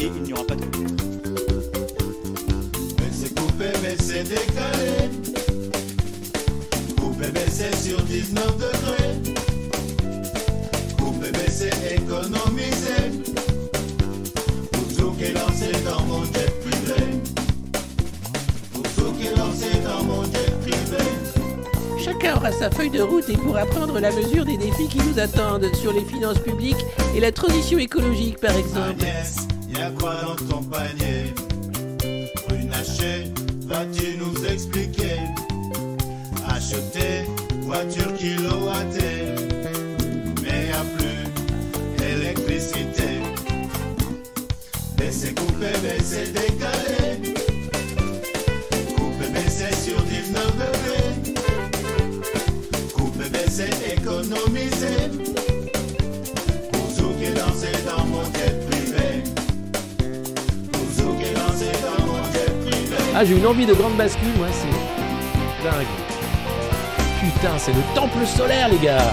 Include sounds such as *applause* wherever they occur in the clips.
et il n'y aura pas de coupure. Mais c'est coupé, mais c'est décalé. Coupé, mais c'est sur 19 degrés. Coupé, mais c'est économisé. Pour tout qui est lancé dans mon jet privé. Pour tout qui est lancé dans mon jet privé. Chacun aura sa feuille de route et pourra prendre la mesure des défis qui nous attendent sur les finances publiques et la transition écologique par exemple. A quoi dans ton panier? Runacher, vas-tu nous expliquer? Acheter voiture kilowattée, mais y a plus électricité. Baisser, couper, baisser, décaler. Couper, baisser sur 19 degrés. Couper, baisser, économiser. Pour ceux qui dansent dans mon jet Ah, j'ai une envie de grande bascule, moi, c'est dingue. Putain, c'est le temple solaire, les gars.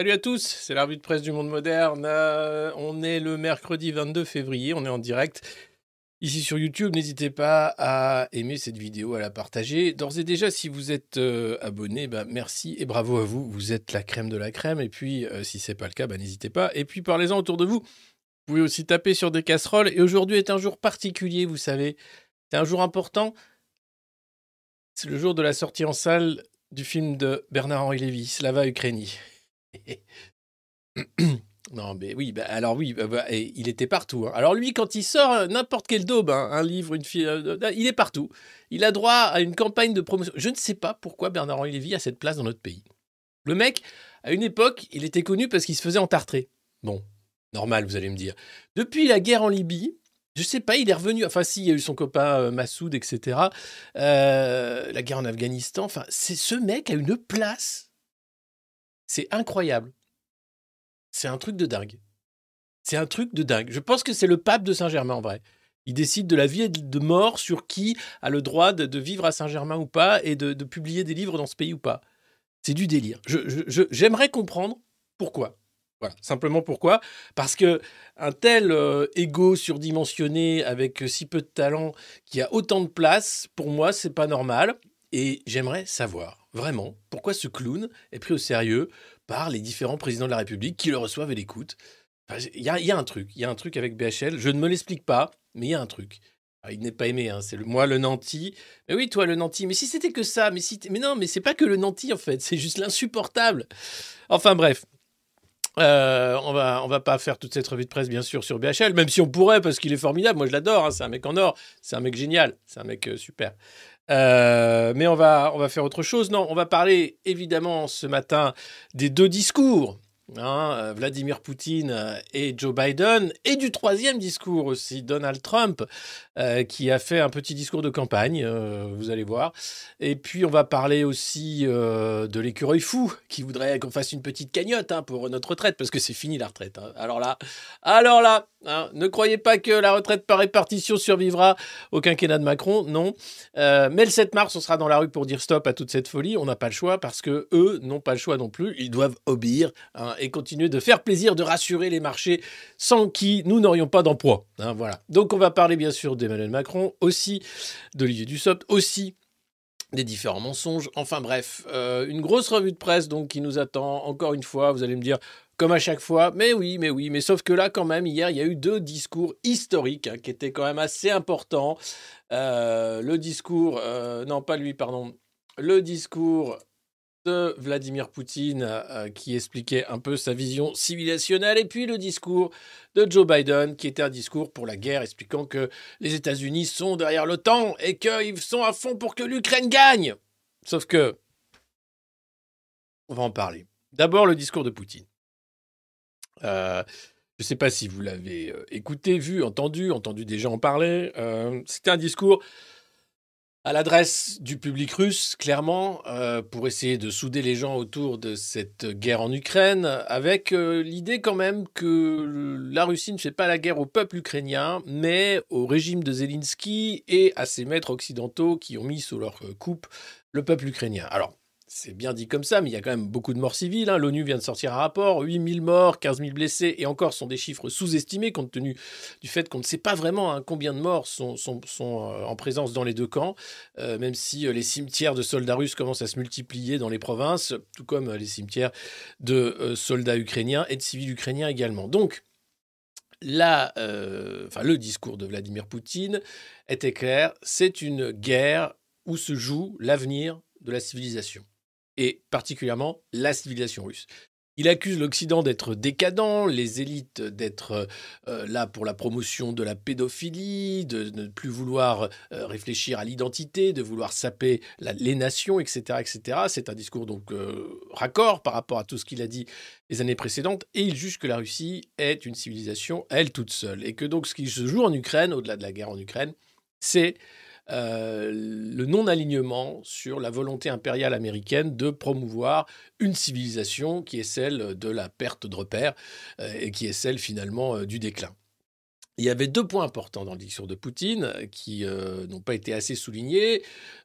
Salut à tous, c'est la de presse du monde moderne. Euh, on est le mercredi 22 février, on est en direct. Ici sur YouTube, n'hésitez pas à aimer cette vidéo, à la partager. D'ores et déjà, si vous êtes euh, abonné, bah, merci et bravo à vous. Vous êtes la crème de la crème. Et puis, euh, si c'est pas le cas, bah, n'hésitez pas. Et puis, parlez-en autour de vous. Vous pouvez aussi taper sur des casseroles. Et aujourd'hui est un jour particulier, vous savez. C'est un jour important. C'est le jour de la sortie en salle du film de Bernard-Henri Lévy, Slava Ukraini. *coughs* Non, mais oui, bah, alors oui, bah, bah, et il était partout. hein. Alors lui, quand il sort euh, n'importe quel daube, hein, un livre, une fille, euh, euh, il est partout. Il a droit à une campagne de promotion. Je ne sais pas pourquoi Bernard-Henri Lévy a cette place dans notre pays. Le mec, à une époque, il était connu parce qu'il se faisait entartrer. Bon, normal, vous allez me dire. Depuis la guerre en Libye, je sais pas, il est revenu. Enfin, si, il y a eu son copain Massoud, etc. La guerre en Afghanistan. Enfin, c'est ce mec a une place. C'est incroyable. C'est un truc de dingue. C'est un truc de dingue. Je pense que c'est le pape de Saint-Germain en vrai. Il décide de la vie et de mort sur qui a le droit de, vivre à Saint-Germain ou pas et de, publier des livres dans ce pays ou pas. C'est du délire. J'aimerais comprendre pourquoi. Voilà, simplement pourquoi Parce que un tel euh, ego surdimensionné avec si peu de talent qui a autant de place, pour moi, c'est pas normal. Et j'aimerais savoir vraiment pourquoi ce clown est pris au sérieux par les différents présidents de la République qui le reçoivent et l'écoutent? Il y, a, un truc, il y a un truc avec BHL. Je ne me l'explique pas, mais il y a un truc. Ah, il n'est pas aimé, hein, c'est le, moi le nanti. Mais oui, toi le nanti. Mais si c'était que ça, mais si, mais non, mais c'est pas que le nanti en fait, c'est juste l'insupportable. Enfin bref. Euh, on va on va pas faire toute cette revue de presse bien sûr sur BHL, même si on pourrait parce qu'il est formidable. Moi je l'adore, hein, c'est un mec en or, c'est un mec génial, c'est un mec euh, super. Euh, mais on va on va faire autre chose. Non, on va parler évidemment ce matin des deux discours. hein, euh, Vladimir Poutine euh, et Joe Biden, et du troisième discours aussi, Donald Trump, qui a fait un petit discours de campagne, vous allez voir. Et puis on va parler aussi de l'écureuil fou, qui voudrait qu'on fasse une petite cagnotte hein, pour notre retraite, parce que c'est fini la retraite. hein. Alors là, alors là, hein, ne croyez pas que la retraite par répartition survivra au quinquennat de Macron, non. Euh, mais le 7 mars, on sera dans la rue pour dire stop à toute cette folie. On n'a pas le choix parce que eux n'ont pas le choix non plus. Ils doivent obéir hein, et continuer de faire plaisir, de rassurer les marchés sans qui nous n'aurions pas d'emploi. hein, voilà. Donc on va parler bien sûr d'Emmanuel Macron, aussi d'Olivier Dussopt, aussi des différents mensonges. Enfin bref, euh, une grosse revue de presse donc qui nous attend. Encore une fois, vous allez me dire comme à chaque fois, mais oui, mais oui, mais sauf que là quand même hier il y a eu deux discours historiques hein, qui étaient quand même assez importants. Euh, le discours, euh, non pas lui, pardon, le discours de Vladimir Poutine euh, qui expliquait un peu sa vision civilisationnelle et puis le discours de Joe Biden qui était un discours pour la guerre expliquant que les États-Unis sont derrière l'OTAN et qu'ils sont à fond pour que l'Ukraine gagne. Sauf que on va en parler. D'abord le discours de Poutine. Euh, je ne sais pas si vous l'avez euh, écouté, vu, entendu, entendu des gens en parler. Euh, C'était un discours à l'adresse du public russe, clairement, pour essayer de souder les gens autour de cette guerre en Ukraine, avec l'idée quand même que la Russie ne fait pas la guerre au peuple ukrainien, mais au régime de Zelensky et à ses maîtres occidentaux qui ont mis sous leur coupe le peuple ukrainien. Alors, c'est bien dit comme ça, mais il y a quand même beaucoup de morts civiles. hein. L'ONU vient de sortir un rapport, 8000 morts, 15 000 blessés, et encore sont des chiffres sous-estimés compte tenu du fait qu'on ne sait pas vraiment hein, combien de morts sont, euh, en présence dans les deux camps, euh, même si euh, les cimetières de soldats russes commencent à se multiplier dans les provinces, tout comme les cimetières de soldats ukrainiens et de civils ukrainiens également. Donc, enfin, le discours de Vladimir Poutine était clair, c'est une guerre où se joue l'avenir de la civilisation et particulièrement la civilisation russe. Il accuse l'Occident d'être décadent, les élites d'être euh, là pour la promotion de la pédophilie, de ne plus vouloir euh, réfléchir à l'identité, de vouloir saper la- les nations, etc. etc. C'est un discours donc euh, raccord par rapport à tout ce qu'il a dit les années précédentes, et il juge que la Russie est une civilisation, elle toute seule, et que donc ce qui se joue en Ukraine, au-delà de la guerre en Ukraine, c'est euh, le non-alignement sur la volonté impériale américaine de promouvoir une civilisation qui est celle de la perte de repères euh, et qui est celle finalement euh, du déclin. Il y avait deux points importants dans le discours de Poutine qui n'ont pas été assez soulignés.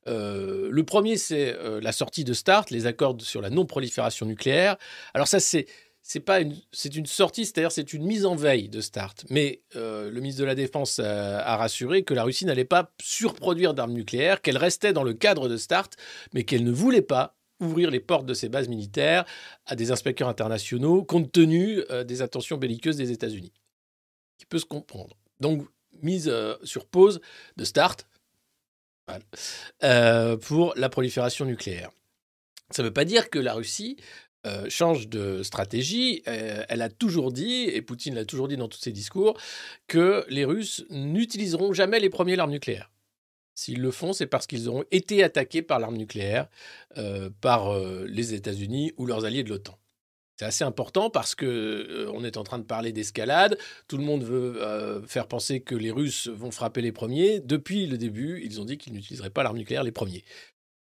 Le premier, c'est la sortie de START, les accords sur la non-prolifération nucléaire. Alors ça, c'est c'est pas une, c'est une sortie, c'est-à-dire c'est une mise en veille de START. Mais euh, le ministre de la Défense a, a rassuré que la Russie n'allait pas surproduire d'armes nucléaires, qu'elle restait dans le cadre de START, mais qu'elle ne voulait pas ouvrir les portes de ses bases militaires à des inspecteurs internationaux, compte tenu euh, des intentions belliqueuses des États-Unis, qui peut se comprendre. Donc mise euh, sur pause de START euh, pour la prolifération nucléaire. Ça ne veut pas dire que la Russie euh, change de stratégie. Euh, elle a toujours dit, et Poutine l'a toujours dit dans tous ses discours, que les Russes n'utiliseront jamais les premiers l'arme nucléaire. S'ils le font, c'est parce qu'ils auront été attaqués par l'arme nucléaire, euh, par les États-Unis ou leurs alliés de l'OTAN. C'est assez important parce que euh, on est en train de parler d'escalade. Tout le monde veut faire penser que les Russes vont frapper les premiers. Depuis le début, ils ont dit qu'ils n'utiliseraient pas l'arme nucléaire les premiers.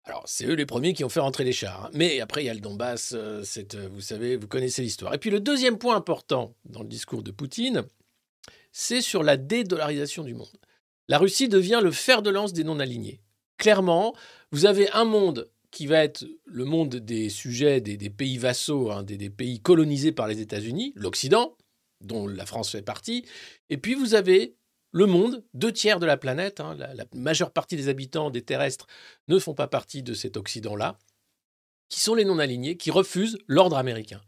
Alors, c'est eux les premiers qui ont fait rentrer les chars. hein. Mais après, il y a le Donbass, euh, euh, vous savez, vous connaissez l'histoire. Et puis le deuxième point important dans le discours de Poutine, c'est sur la dédollarisation du monde. La Russie devient le fer de lance des non-alignés. Clairement, vous avez un monde qui va être le monde des sujets des, pays vassaux, hein, des pays colonisés par les États-Unis, l'Occident, dont la France fait partie. Et puis vous avez le monde, deux tiers de la planète, hein, la, majeure partie des habitants des terrestres ne font pas partie de cet Occident-là, qui sont les non-alignés, qui refusent l'ordre américain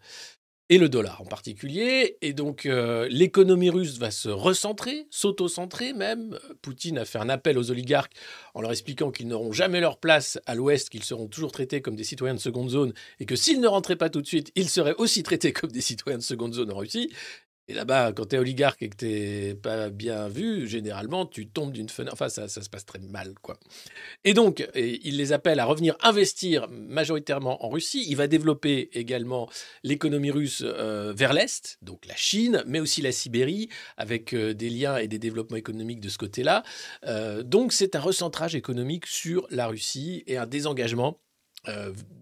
et le dollar en particulier. Et donc euh, l'économie russe va se recentrer, s'auto-centrer même. Poutine a fait un appel aux oligarques en leur expliquant qu'ils n'auront jamais leur place à l'Ouest, qu'ils seront toujours traités comme des citoyens de seconde zone, et que s'ils ne rentraient pas tout de suite, ils seraient aussi traités comme des citoyens de seconde zone en Russie. Et là-bas, quand tu es oligarque et que tu pas bien vu, généralement, tu tombes d'une fenêtre. Enfin, ça, ça, se passe très mal, quoi. Et donc, il les appelle à revenir investir majoritairement en Russie. Il va développer également l'économie russe euh, vers l'Est, donc la Chine, mais aussi la Sibérie, avec euh, des liens et des développements économiques de ce côté-là. Euh, donc, c'est un recentrage économique sur la Russie et un désengagement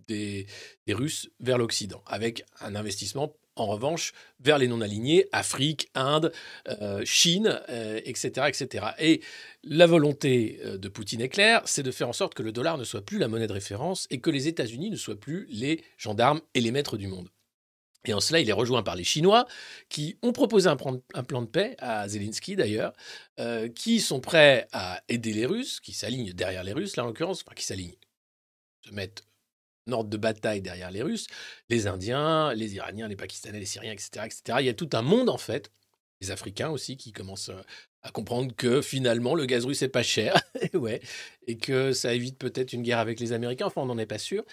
des, des Russes vers l'Occident, avec un investissement en revanche, vers les non-alignés, Afrique, Inde, euh, Chine, euh, etc., etc. Et la volonté euh, de Poutine est claire, c'est de faire en sorte que le dollar ne soit plus la monnaie de référence et que les États-Unis ne soient plus les gendarmes et les maîtres du monde. Et en cela, il est rejoint par les Chinois, qui ont proposé un plan, de paix à Zelensky d'ailleurs, qui sont prêts à aider les Russes, qui s'alignent derrière les Russes, là en l'occurrence, enfin qui s'alignent, ordre de bataille derrière les Russes, les Indiens, les Iraniens, les Pakistanais, les Syriens, etc., etc. Il y a tout un monde, en fait, les Africains aussi, qui commencent euh, à comprendre que finalement, le gaz russe n'est pas cher, *laughs* et ouais, et que ça évite peut-être une guerre avec les Américains, enfin, on n'en est pas sûr.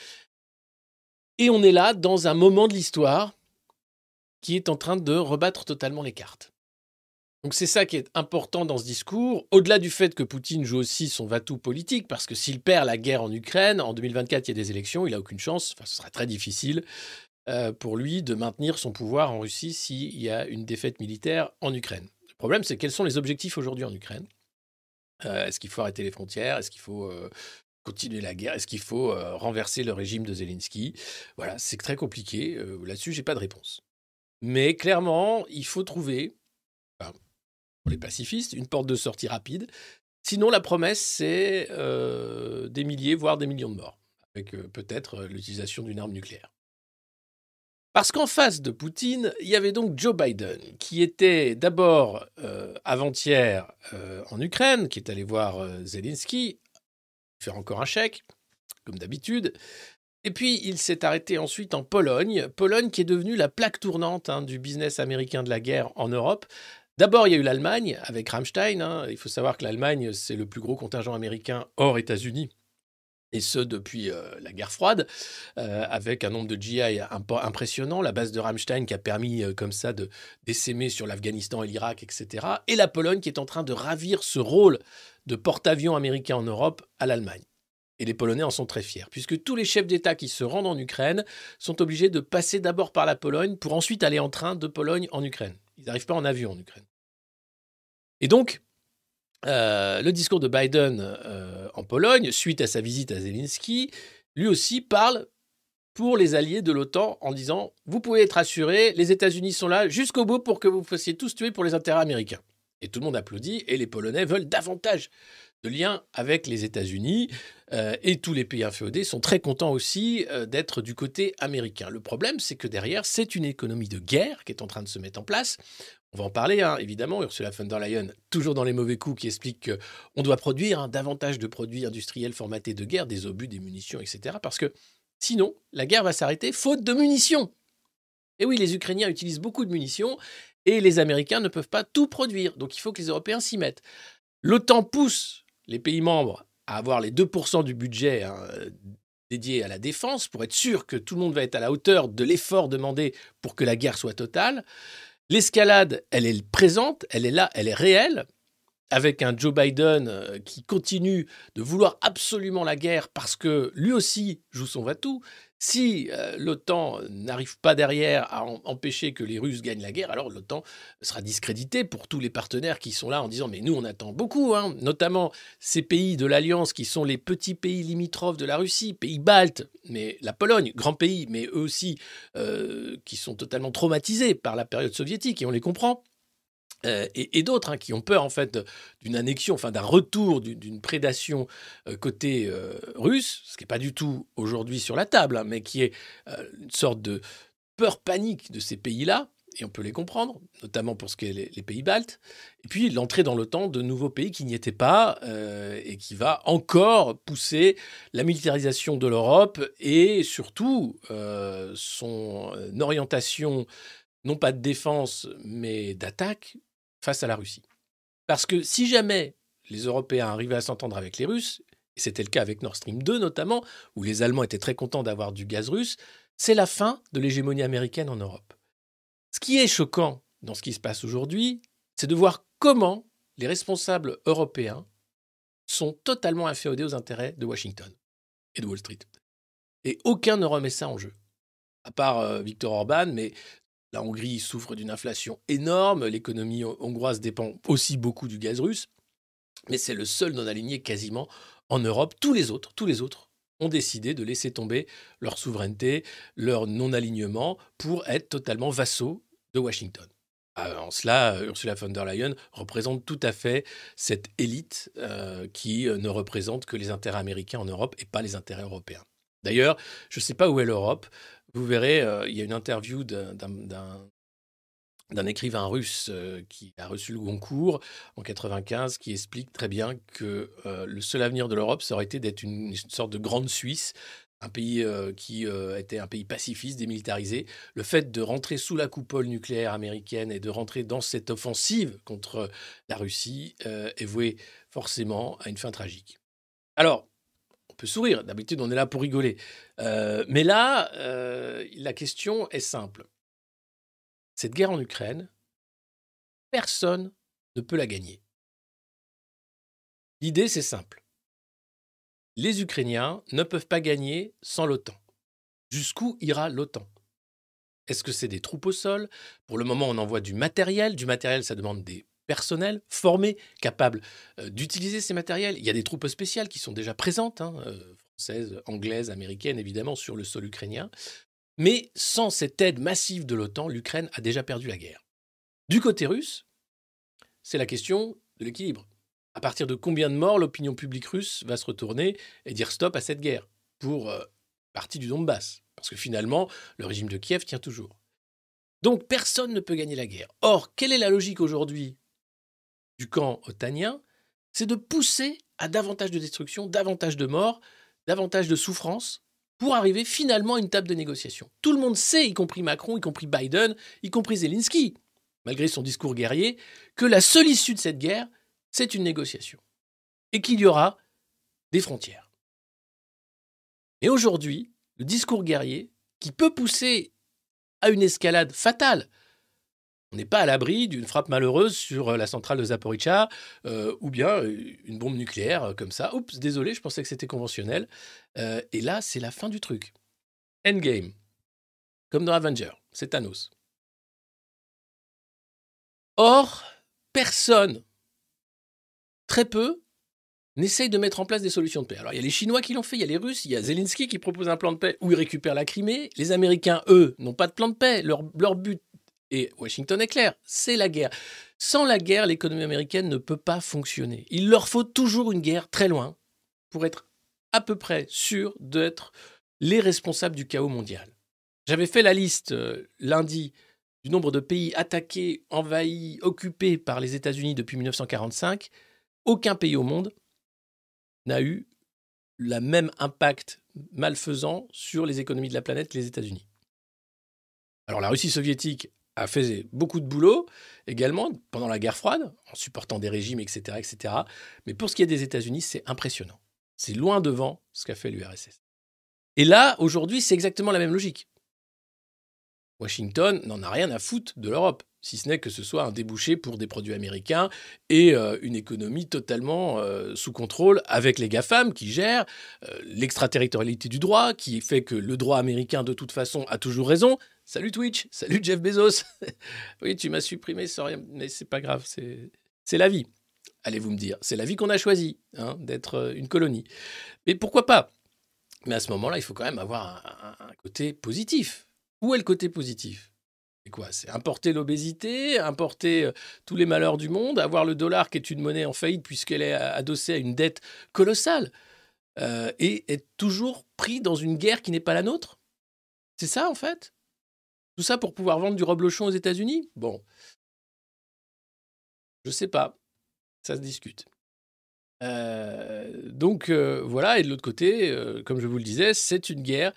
Et on est là dans un moment de l'histoire qui est en train de rebattre totalement les cartes. Donc c'est ça qui est important dans ce discours, au-delà du fait que Poutine joue aussi son va-tout politique, parce que s'il perd la guerre en Ukraine, en 2024 il y a des élections, il n'a aucune chance, enfin ce sera très difficile euh, pour lui de maintenir son pouvoir en Russie s'il y a une défaite militaire en Ukraine. Le problème c'est quels sont les objectifs aujourd'hui en Ukraine? Euh, Est-ce qu'il faut arrêter les frontières? Est-ce qu'il faut... Euh, continuer la guerre? Est-ce qu'il faut renverser le régime de Zelensky? Voilà, c'est très compliqué. Là-dessus, j'ai pas de réponse. Mais clairement, il faut trouver les pacifistes, une porte de sortie rapide. Sinon, la promesse, c'est euh, des milliers, voire des millions de morts, avec euh, peut-être euh, l'utilisation d'une arme nucléaire. Parce qu'en face de Poutine, il y avait donc Joe Biden, qui était d'abord avant-hier en Ukraine, qui est allé voir Zelensky, faire encore un chèque, comme d'habitude. Et puis, il s'est arrêté ensuite en Pologne, Pologne qui est devenue la plaque tournante hein, du business américain de la guerre en Europe, D'abord, il y a eu l'Allemagne avec Rammstein. hein. Il faut savoir que l'Allemagne, c'est le plus gros contingent américain hors États-Unis. Et ce, depuis euh, la guerre froide, euh, avec un nombre de GI impo- impressionnant, la base de Rammstein qui a permis euh, comme ça de d'essaimer sur l'Afghanistan et l'Irak, etc. Et la Pologne qui est en train de ravir ce rôle de porte-avions américain en Europe à l'Allemagne. Et les Polonais en sont très fiers, puisque tous les chefs d'État qui se rendent en Ukraine sont obligés de passer d'abord par la Pologne pour ensuite aller en train de Pologne en Ukraine. Ils n'arrivent pas en avion en Ukraine. Et donc, euh, le discours de Biden euh, en Pologne, suite à sa visite à Zelensky, lui aussi parle pour les alliés de l'OTAN en disant Vous pouvez être assurés, les États-Unis sont là jusqu'au bout pour que vous fassiez tous tuer pour les intérêts américains. Et tout le monde applaudit, et les Polonais veulent davantage de liens avec les États-Unis, euh, et tous les pays inféodés sont très contents aussi euh, d'être du côté américain. Le problème, c'est que derrière, c'est une économie de guerre qui est en train de se mettre en place. On va en parler, hein, évidemment. Ursula von der Leyen, toujours dans les mauvais coups, qui explique qu'on doit produire hein, davantage de produits industriels formatés de guerre, des obus, des munitions, etc. Parce que sinon, la guerre va s'arrêter faute de munitions. Et oui, les Ukrainiens utilisent beaucoup de munitions et les Américains ne peuvent pas tout produire. Donc il faut que les Européens s'y mettent. L'OTAN pousse les pays membres à avoir les 2% du budget hein, dédié à la défense pour être sûr que tout le monde va être à la hauteur de l'effort demandé pour que la guerre soit totale. L'escalade, elle est présente, elle est là, elle est réelle, avec un Joe Biden euh, qui continue de vouloir absolument la guerre parce que lui aussi joue son va-tout. Si euh, l'OTAN n'arrive pas derrière à empêcher que les Russes gagnent la guerre, alors l'OTAN sera discrédité pour tous les partenaires qui sont là en disant mais nous on attend beaucoup, hein, notamment ces pays de l'Alliance qui sont les petits pays limitrophes de la Russie, pays baltes, mais la Pologne, grand pays, mais eux aussi euh, qui sont totalement traumatisés par la période soviétique et on les comprend. Euh, et, d'autres hein, qui ont peur en fait d'une annexion, enfin d'un retour, d'une- prédation euh, côté euh, russe, ce qui n'est pas du tout aujourd'hui sur la table, hein, mais qui est une sorte de peur panique de ces pays-là, et on peut les comprendre, notamment pour ce qui est les, pays baltes, et puis l'entrée dans l'OTAN de nouveaux pays qui n'y étaient pas, et qui va encore pousser la militarisation de l'Europe, et surtout son orientation, non pas de défense, mais d'attaque face à la Russie. Parce que si jamais les Européens arrivaient à s'entendre avec les Russes, et c'était le cas avec Nord Stream 2 notamment, où les Allemands étaient très contents d'avoir du gaz russe, c'est la fin de l'hégémonie américaine en Europe. Ce qui est choquant dans ce qui se passe aujourd'hui, c'est de voir comment les responsables européens sont totalement inféodés aux intérêts de Washington et de Wall Street. Et aucun ne remet ça en jeu. À part euh, Viktor Orban, mais la Hongrie souffre d'une inflation énorme, l'économie hongroise dépend aussi beaucoup du gaz russe, mais c'est le seul non aligné quasiment en Europe. Tous les autres, tous les autres ont décidé de laisser tomber leur souveraineté, leur non-alignement pour être totalement vassaux de Washington. Euh, En cela, Ursula von der Leyen représente tout à fait cette élite euh, qui euh, ne représente que les intérêts américains en Europe et pas les intérêts européens. D'ailleurs, je ne sais pas où est l'Europe. Vous verrez, euh, il y a une interview d'un- écrivain russe euh, qui a reçu le Goncourt en 95 qui explique très bien que euh, le seul avenir de l'Europe, ça aurait été d'être une, une sorte de grande Suisse, un pays qui était un pays pacifiste, démilitarisé. Le fait de rentrer sous la coupole nucléaire américaine et de rentrer dans cette offensive contre la Russie est voué forcément à une fin tragique. Alors, sourire, d'habitude on est là pour rigoler. Euh, mais là, euh, la question est simple. Cette guerre en Ukraine, personne ne peut la gagner. L'idée, c'est simple. Les Ukrainiens ne peuvent pas gagner sans l'OTAN. Jusqu'où ira l'OTAN? Est-ce que c'est des troupes au sol? Pour le moment, on envoie du matériel. Du matériel, ça demande des personnels formés, capables euh, d'utiliser ces matériels. Il y a des troupes spéciales qui sont déjà présentes, hein, euh, françaises, anglaises, américaines, évidemment, sur le sol ukrainien. Mais sans cette aide massive de l'OTAN, l'Ukraine a déjà perdu la guerre. Du côté russe, c'est la question de l'équilibre. À partir de combien de morts l'opinion publique russe va se retourner et dire stop à cette guerre pour euh, partie du Donbass? Parce que finalement, le régime de Kiev tient toujours. Donc personne ne peut gagner la guerre. Or, quelle est la logique aujourd'hui camp otanien C'est de pousser à davantage de destruction, davantage de morts, davantage de souffrance pour arriver finalement à une table de négociation. Tout le monde sait, y compris Macron, y compris Biden, y compris Zelensky, malgré son discours guerrier, que la seule issue de cette guerre, c'est une négociation. Et qu'il y aura des frontières. Et aujourd'hui, le discours guerrier, qui peut pousser à une escalade fatale, on n'est pas à l'abri d'une frappe malheureuse sur la centrale de Zaporizhzhia euh, ou bien euh, une bombe nucléaire euh, comme ça. Oups, désolé, je pensais que c'était conventionnel. Euh, et là, c'est la fin du truc. Endgame. Comme dans Avenger, c'est Thanos. Or, personne, très peu, n'essaye de mettre en place des solutions de paix. Alors, il y a les Chinois qui l'ont fait, il y a les Russes, il y a Zelensky qui propose un plan de paix où il récupère la Crimée. Les Américains, eux, n'ont pas de plan de paix. Leur, leur but, et Washington est clair, c'est la guerre. Sans la guerre, l'économie américaine ne peut pas fonctionner. Il leur faut toujours une guerre très loin pour être à peu près sûr d'être les responsables du chaos mondial. J'avais fait la liste euh, lundi du nombre de pays attaqués, envahis, occupés par les États-Unis depuis 1945. Aucun pays au monde n'a eu le même impact malfaisant sur les économies de la planète que les États-Unis. Alors la Russie soviétique a fait beaucoup de boulot également pendant la guerre froide, en supportant des régimes, etc. etc. Mais pour ce qui est des États-Unis, c'est impressionnant. C'est loin devant ce qu'a fait l'URSS. Et là, aujourd'hui, c'est exactement la même logique. Washington n'en a rien à foutre de l'Europe, si ce n'est que ce soit un débouché pour des produits américains et euh, une économie totalement euh, sous contrôle avec les GAFAM qui gèrent euh, l'extraterritorialité du droit, qui fait que le droit américain, de toute façon, a toujours raison. Salut Twitch, salut Jeff Bezos. *laughs* oui, tu m'as supprimé sans rien, mais c'est pas grave, c'est la vie. Allez-vous me dire, c'est la vie qu'on a choisie, hein, d'être euh, une colonie. Mais pourquoi pas? Mais à ce moment-là, il faut quand même avoir un, côté positif. Où est le côté positif? C'est quoi? C'est importer l'obésité, importer euh, tous les malheurs du monde, avoir le dollar qui est une monnaie en faillite puisqu'elle est adossée à une dette colossale, euh, et être toujours pris dans une guerre qui n'est pas la nôtre? C'est ça en fait? Ça pour pouvoir vendre du reblochon aux États-Unis? Bon. Je sais pas. Ça se discute. Euh, donc euh, voilà, et de l'autre côté, euh, comme je vous le disais, c'est une guerre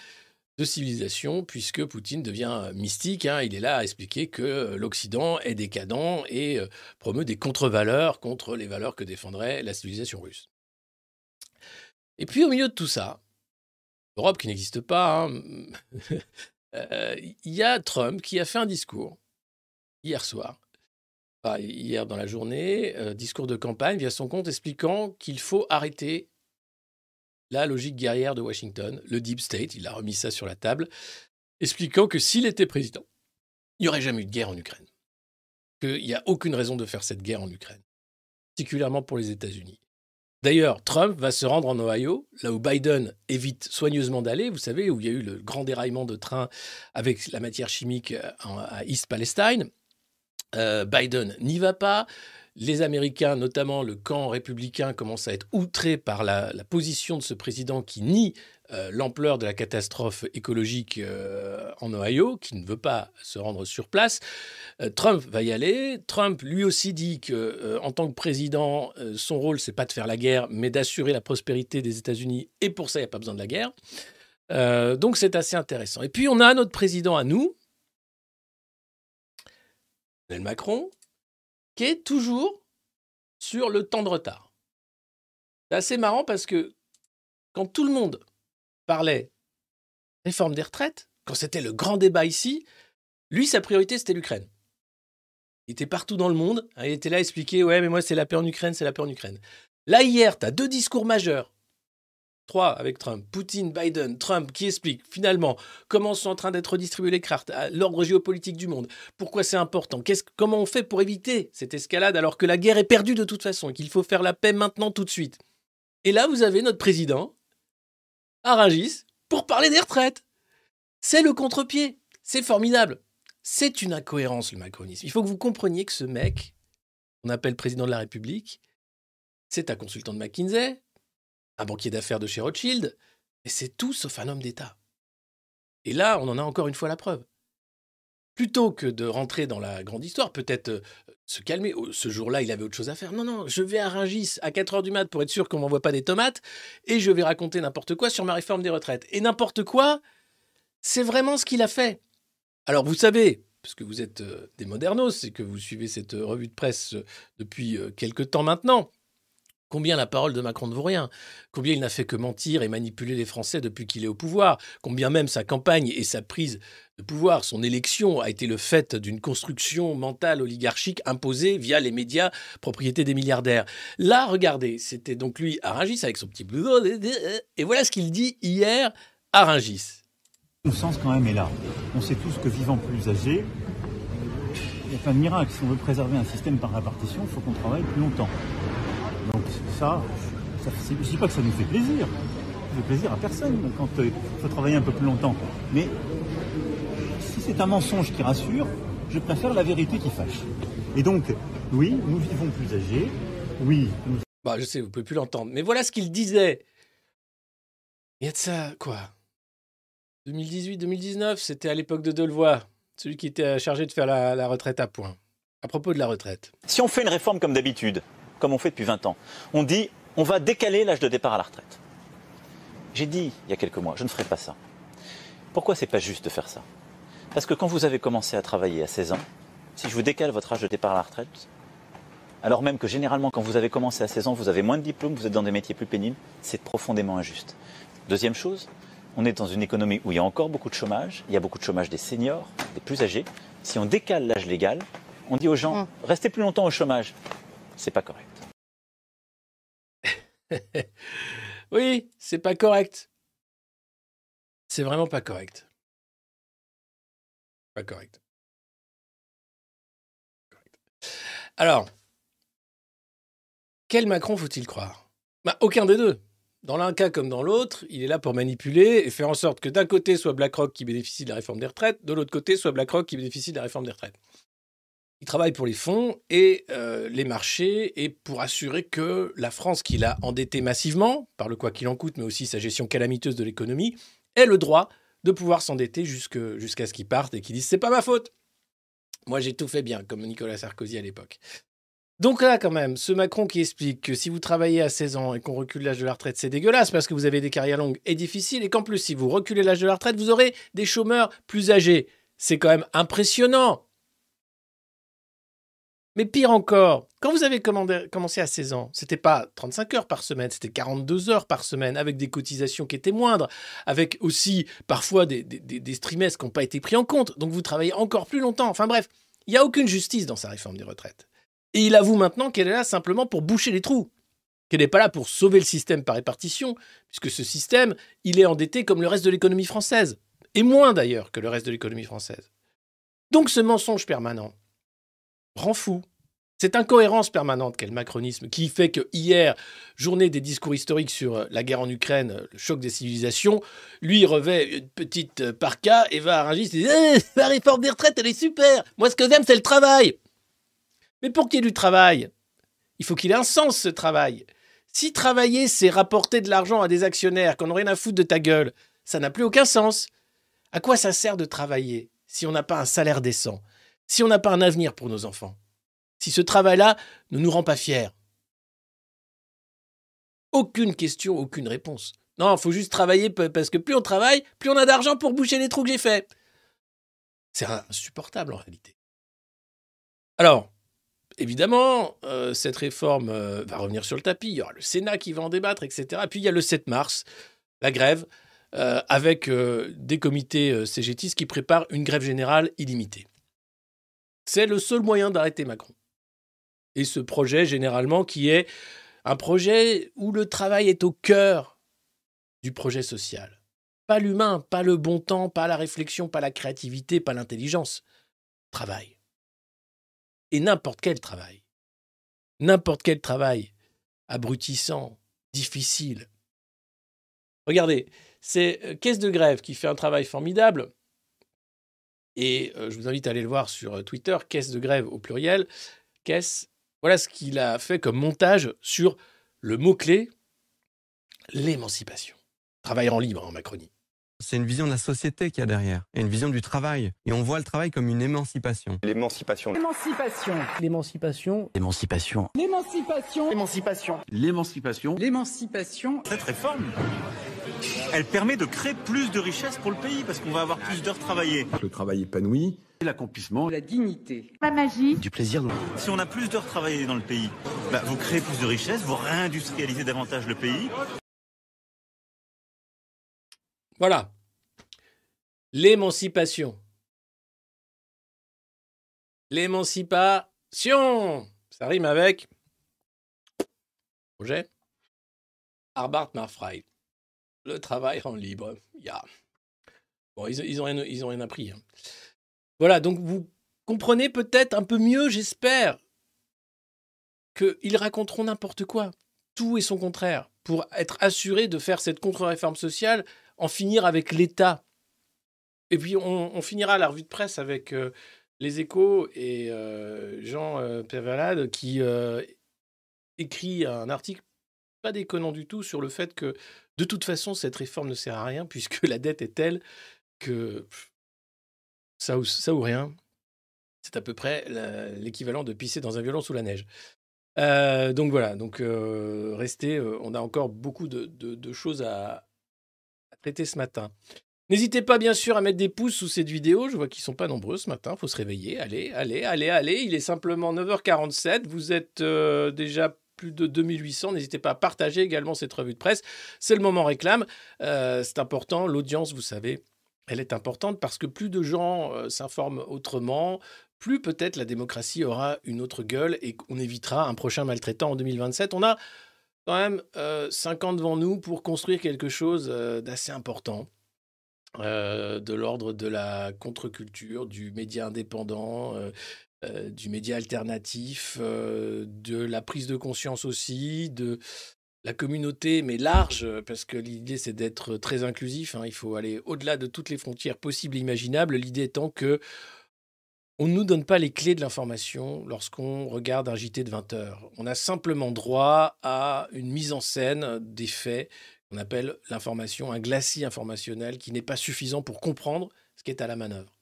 de civilisation, puisque Poutine devient mystique. hein. Il est là à expliquer que l'Occident est décadent et promeut des contre-valeurs contre les valeurs que défendrait la civilisation russe. Et puis au milieu de tout ça, l'Europe qui n'existe pas, hein, *laughs* il y a Trump qui a fait un discours hier soir, hier dans la journée, euh, discours de campagne via son compte expliquant qu'il faut arrêter la logique guerrière de Washington, le Deep State, il a remis ça sur la table, expliquant que s'il était président, il n'y aurait jamais eu de guerre en Ukraine. Qu'il n'y a aucune raison de faire cette guerre en Ukraine, particulièrement pour les États-Unis. D'ailleurs, Trump va se rendre en Ohio, là où Biden évite soigneusement d'aller, vous savez, où il y a eu le grand déraillement de train avec la matière chimique euh, à East Palestine. Euh, Biden n'y va pas. Les Américains, notamment le camp républicain, commencent à être outrés par la position de ce président qui nie euh, l'ampleur de la catastrophe écologique euh, en Ohio, qui ne veut pas se rendre sur place. Euh, Trump va y aller. Trump lui aussi dit que, en tant que président, son rôle c'est pas de faire la guerre, mais d'assurer la prospérité des États-Unis. Et pour ça, il n'y a pas besoin de la guerre. Donc c'est assez intéressant. Et puis on a notre président à nous, Emmanuel Macron, qui est toujours sur le temps de retard. C'est assez marrant parce que quand tout le monde parlait réforme des retraites, quand c'était le grand débat ici, lui, sa priorité, c'était l'Ukraine. Il était partout dans le monde, hein, il était là à expliquer Ouais, mais moi, c'est la paix en Ukraine, c'est la paix en Ukraine. Là, hier, tu as deux discours majeurs. Trois avec Trump, Poutine, Biden, Trump, qui expliquent finalement comment sont en train d'être redistribuées les cartes, à l'ordre géopolitique du monde, pourquoi c'est important, comment on fait pour éviter cette escalade alors que la guerre est perdue de toute façon qu'il faut faire la paix maintenant tout de suite. Et là, vous avez notre président à pour parler des retraites. C'est le contre-pied. C'est formidable. C'est une incohérence, le macronisme. Il faut que vous compreniez que ce mec, qu'on appelle président de la République, c'est un consultant de McKinsey, un banquier d'affaires de chez Rothschild, et c'est tout sauf un homme d'État. Et là, on en a encore une fois la preuve. Plutôt que de rentrer dans la grande histoire, peut-être euh, se calmer. Oh, Ce jour-là, il avait autre chose à faire. Non, non, je vais à Rungis à 4 heures du mat pour être sûr qu'on m'envoie pas des tomates, et je vais raconter n'importe quoi sur ma réforme des retraites. Et n'importe quoi, c'est vraiment ce qu'il a fait. Alors vous savez, parce que vous êtes euh, des modernos et que vous suivez cette euh, revue de presse depuis quelque temps maintenant, combien la parole de Macron ne vaut rien, combien il n'a fait que mentir et manipuler les Français depuis qu'il est au pouvoir, combien même sa campagne et sa prise de pouvoir, son élection a été le fait d'une construction mentale oligarchique imposée via les médias, propriété des milliardaires? Là, regardez, c'était donc lui à avec son petit bleu, et voilà ce qu'il dit hier à Rungis. Le sens quand même est là. On sait tous que vivant plus âgé, il n'y a pas de miracle. Si on veut préserver un système par répartition, il faut qu'on travaille plus longtemps. Donc ça, je ne dis pas que ça nous fait plaisir. Ça fait plaisir à personne quand euh, il faut travailler un peu plus longtemps. Mais si c'est un mensonge qui rassure, je préfère la vérité qui fâche. Et donc, oui, nous vivons plus âgés. Oui, nous Bah, je sais, vous pouvez plus l'entendre. Mais voilà ce qu'il disait. Il y a de ça, quoi 2018, 2019, c'était à l'époque de Delevoye, celui qui était chargé de faire la, la retraite à point. À propos de la retraite. Si on fait une réforme comme d'habitude, comme on fait depuis 20 ans, on dit on va décaler l'âge de départ à la retraite. J'ai dit il y a quelques mois, je ne ferai pas ça. Pourquoi c'est pas juste de faire ça? Parce que quand vous avez commencé à travailler à 16 ans, si je vous décale votre âge de départ à la retraite, alors même que généralement quand vous avez commencé à 16 ans, vous avez moins de diplômes, vous êtes dans des métiers plus pénibles, c'est profondément injuste. Deuxième chose, on est dans une économie où il y a encore beaucoup de chômage, il y a beaucoup de chômage des seniors, des plus âgés. Si on décale l'âge légal, on dit aux gens restez plus longtemps au chômage. C'est pas correct. *laughs* Oui, c'est pas correct. C'est vraiment pas correct. Pas correct. Alors, quel Macron faut-il croire? Bah, Aucun des deux. dans l'un cas comme dans l'autre, il est là pour manipuler et faire en sorte que d'un côté soit BlackRock qui bénéficie de la réforme des retraites, de l'autre côté soit BlackRock qui bénéficie de la réforme des retraites. Il travaille pour les fonds et euh, les marchés et pour assurer que la France, qui l'a endetté massivement, par le quoi qu'il en coûte, mais aussi sa gestion calamiteuse de l'économie, ait le droit de pouvoir s'endetter jusqu'à ce qu'il parte et qu'il dise c'est pas ma faute. Moi j'ai tout fait bien, comme Nicolas Sarkozy à l'époque. Donc là, quand même, ce Macron qui explique que si vous travaillez à 16 ans et qu'on recule l'âge de la retraite, c'est dégueulasse parce que vous avez des carrières longues et difficiles et qu'en plus, si vous reculez l'âge de la retraite, vous aurez des chômeurs plus âgés. C'est quand même impressionnant. Mais pire encore, quand vous avez commencé à 16 ans, c'était pas 35 heures par semaine, c'était 42 heures par semaine, avec des cotisations qui étaient moindres, avec aussi parfois des- des trimestres qui n'ont pas été pris en compte. Donc vous travaillez encore plus longtemps. Enfin bref, il n'y a aucune justice dans sa réforme des retraites. Et il avoue maintenant qu'elle est là simplement pour boucher les trous. Qu'elle n'est pas là pour sauver le système par répartition, puisque ce système, il est endetté comme le reste de l'économie française. Et moins d'ailleurs que le reste de l'économie française. Donc ce mensonge permanent rend fou. Cette incohérence permanente qu'est le macronisme, qui fait que hier, journée des discours historiques sur euh, la guerre en Ukraine, euh, le choc des civilisations, lui revêt une petite euh, parka et va à Rungis et dit Eh, La réforme des retraites, elle est super Moi, ce que j'aime, c'est le travail Mais pour qu'il y ait du travail, il faut qu'il ait un sens, ce travail. Si travailler, c'est rapporter de l'argent à des actionnaires qu'on n'a rien à foutre de ta gueule, ça n'a plus aucun sens. À quoi ça sert de travailler si on n'a pas un salaire décent? Si on n'a pas un avenir pour nos enfants Si ce travail-là ne nous rend pas fiers Aucune question, aucune réponse. Non, il faut juste travailler parce que plus on travaille, plus on a d'argent pour boucher les trous que j'ai faits. C'est insupportable en réalité. Alors, évidemment, euh, cette réforme euh, va revenir sur le tapis. Il y aura le Sénat qui va en débattre, etc. Et puis il y a le 7 mars, la grève, euh, avec des comités CGTistes qui préparent une grève générale illimitée. C'est le seul moyen d'arrêter Macron. Et ce projet, généralement, qui est un projet où le travail est au cœur du projet social. Pas l'humain, pas le bon temps, pas la réflexion, pas la créativité, pas l'intelligence. Travail. Et n'importe quel travail. N'importe quel travail. Abrutissant, difficile. Regardez, c'est euh, Caisse de Grève qui fait un travail formidable. Et euh, je vous invite à aller le voir sur euh, Twitter, Caisse de Grève au pluriel. Caisse, voilà ce qu'il a fait comme montage sur le mot-clé, l'émancipation. Travailleur en libre en Macronie. C'est une vision de la société qu'il y a derrière, et une vision du travail. Et on voit le travail comme une émancipation. L'émancipation. L'émancipation. L'émancipation. L'émancipation. L'émancipation. L'émancipation. L'émancipation. L'émancipation. Cette réforme, elle permet de créer plus de richesses pour le pays parce qu'on va avoir plus d'heures travaillées. Le travail épanoui. L'accomplissement. La dignité. La magie. Du plaisir. Si on a plus d'heures travaillées dans le pays, bah, vous créez plus de richesses, vous réindustrialisez davantage le pays. Voilà. L'émancipation. L'émancipation. Ça rime avec projet. Arbart Marfrei. Le travail en libre. Ya. Bon, ils, ils, ont rien, ils ont rien appris. hein. Voilà, donc vous comprenez peut-être un peu mieux, j'espère, qu'ils raconteront n'importe quoi. Tout et son contraire. Pour être assurés de faire cette contre-réforme sociale en finir avec l'État. Et puis on, on finira la revue de presse avec euh, les échos et euh, Jean euh, Pervalade qui euh, écrit un article pas déconnant du tout sur le fait que de toute façon cette réforme ne sert à rien puisque la dette est telle que ça ou, ça ou rien, c'est à peu près l'équivalent de pisser dans un violon sous la neige. Euh, donc voilà, donc euh, restez, euh, on a encore beaucoup de, choses à, traiter ce matin. N'hésitez pas bien sûr à mettre des pouces sous cette vidéo, je vois qu'ils sont pas nombreux ce matin, faut se réveiller, allez, allez, allez, allez, il est simplement 9h47, vous êtes déjà plus de 2800, n'hésitez pas à partager également cette revue de presse, c'est le moment réclame, Euh, c'est important, l'audience, vous savez, elle est importante parce que plus de gens euh, s'informent autrement, plus peut-être la démocratie aura une autre gueule et qu'on évitera un prochain maltraitant en 2027. On a quand même euh, 5 ans devant nous pour construire quelque chose euh, d'assez important, de l'ordre de la contre-culture, du média indépendant, euh, du média alternatif, euh, de la prise de conscience aussi, de la communauté, mais large, parce que l'idée c'est d'être très inclusif. hein, il faut aller au-delà de toutes les frontières possibles et imaginables. L'idée étant que on ne nous donne pas les clés de l'information lorsqu'on regarde un JT de 20 heures. On a simplement droit à une mise en scène des faits qu'on appelle l'information, un glacis informationnel qui n'est pas suffisant pour comprendre ce qui est à la manœuvre.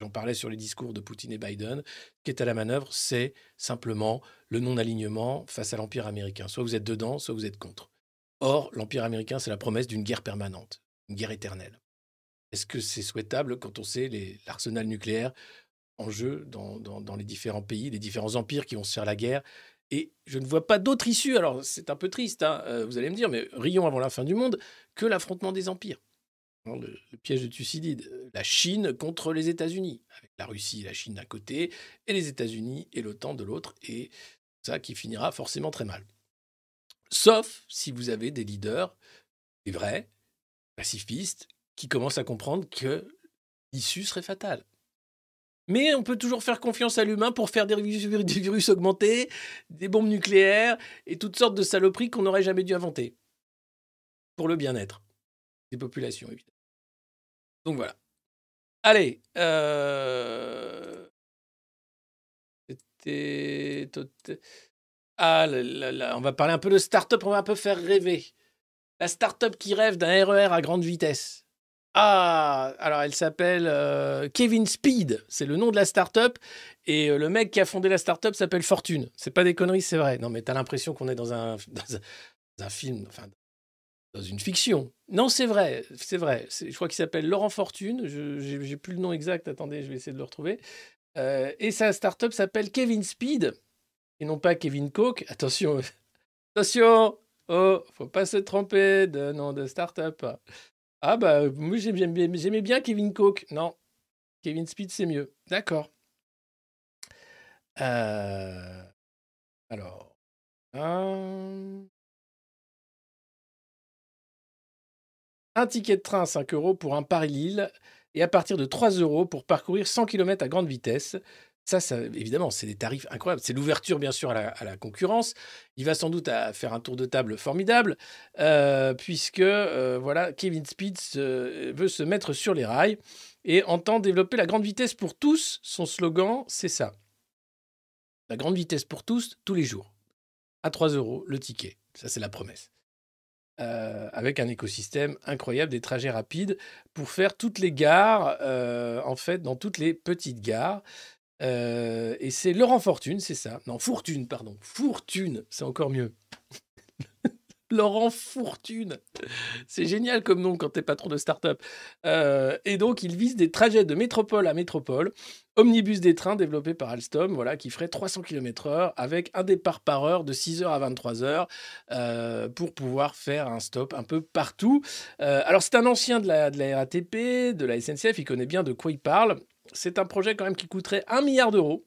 J'en parlais sur les discours de Poutine et Biden. Ce qui est à la manœuvre, c'est simplement le non-alignement face à l'Empire américain. Soit vous êtes dedans, soit vous êtes contre. Or, l'Empire américain, c'est la promesse d'une guerre permanente, une guerre éternelle. Est-ce que c'est souhaitable quand on sait l'arsenal nucléaire en jeu dans, dans- dans les différents pays, les différents empires qui vont se faire la guerre? Et je ne vois pas d'autre issue. Alors, c'est un peu triste, hein, euh, vous allez me dire, mais rions avant la fin du monde, que l'affrontement des empires. Hein, Le, piège de Thucydide, euh, la Chine contre les États-Unis, avec la Russie et la Chine d'un côté, et les États-Unis et l'OTAN de l'autre, et ça qui finira forcément très mal. Sauf si vous avez des leaders, des vrais, pacifistes, qui commencent à comprendre que l'issue serait fatale. Mais on peut toujours faire confiance à l'humain pour faire des virus augmentés, des bombes nucléaires et toutes sortes de saloperies qu'on n'aurait jamais dû inventer. Pour le bien-être des populations, évidemment. Donc voilà. Allez. euh, Ah, là, là, on va parler un peu de start-up, on va un peu faire rêver. La start-up qui rêve d'un RER à grande vitesse. Ah, alors elle s'appelle euh, Kevin Speed, c'est le nom de la start-up. Et euh, le mec qui a fondé la start-up s'appelle Fortune. C'est pas des conneries, c'est vrai. Non, mais t'as l'impression qu'on est dans un, *laughs* dans un, film, dans une fiction. Non, c'est vrai, c'est vrai. Je crois qu'il s'appelle Laurent Fortune. Je j'ai plus le nom exact. Attendez, je vais essayer de le retrouver. Euh, et sa start-up s'appelle Kevin Speed et non pas Kevin Coke. Attention, *laughs* attention. Oh, faut pas se tromper de nom de start-up. Ah bah moi j'aimais bien Kevin Coke. Non, Kevin Speed c'est mieux. D'accord. Euh, Alors. un- Un ticket de train à 5 euros pour un Paris-Lille et à partir de 3 euros pour parcourir 100 km à grande vitesse. Ça, évidemment, c'est des tarifs incroyables. C'est l'ouverture, bien sûr, à la, concurrence. Il va sans doute faire un tour de table formidable, euh, puisque euh, voilà, Kevin Speed se- veut se mettre sur les rails et entend développer la grande vitesse pour tous. Son slogan, c'est ça. La grande vitesse pour tous, tous les jours. À 3 euros le ticket. Ça, c'est la promesse. Euh, avec un écosystème incroyable, des trajets rapides pour faire toutes les gares, euh, en fait, dans toutes les petites gares. Euh, et c'est Laurent Fortune, c'est ça. Non, Fortune, pardon. Fortune, c'est encore mieux. Laurent Fortune. C'est génial comme nom quand t'es patron de start-up. Euh, et donc, il vise des trajets de métropole à métropole. Omnibus des trains développé par Alstom, voilà, qui ferait 300 km/h avec un départ par heure de 6h à 23h euh, pour pouvoir faire un stop un peu partout. Euh, alors, c'est un ancien de la, de la RATP, de la SNCF, il connaît bien de quoi il parle. C'est un projet quand même qui coûterait 1 milliard d'euros.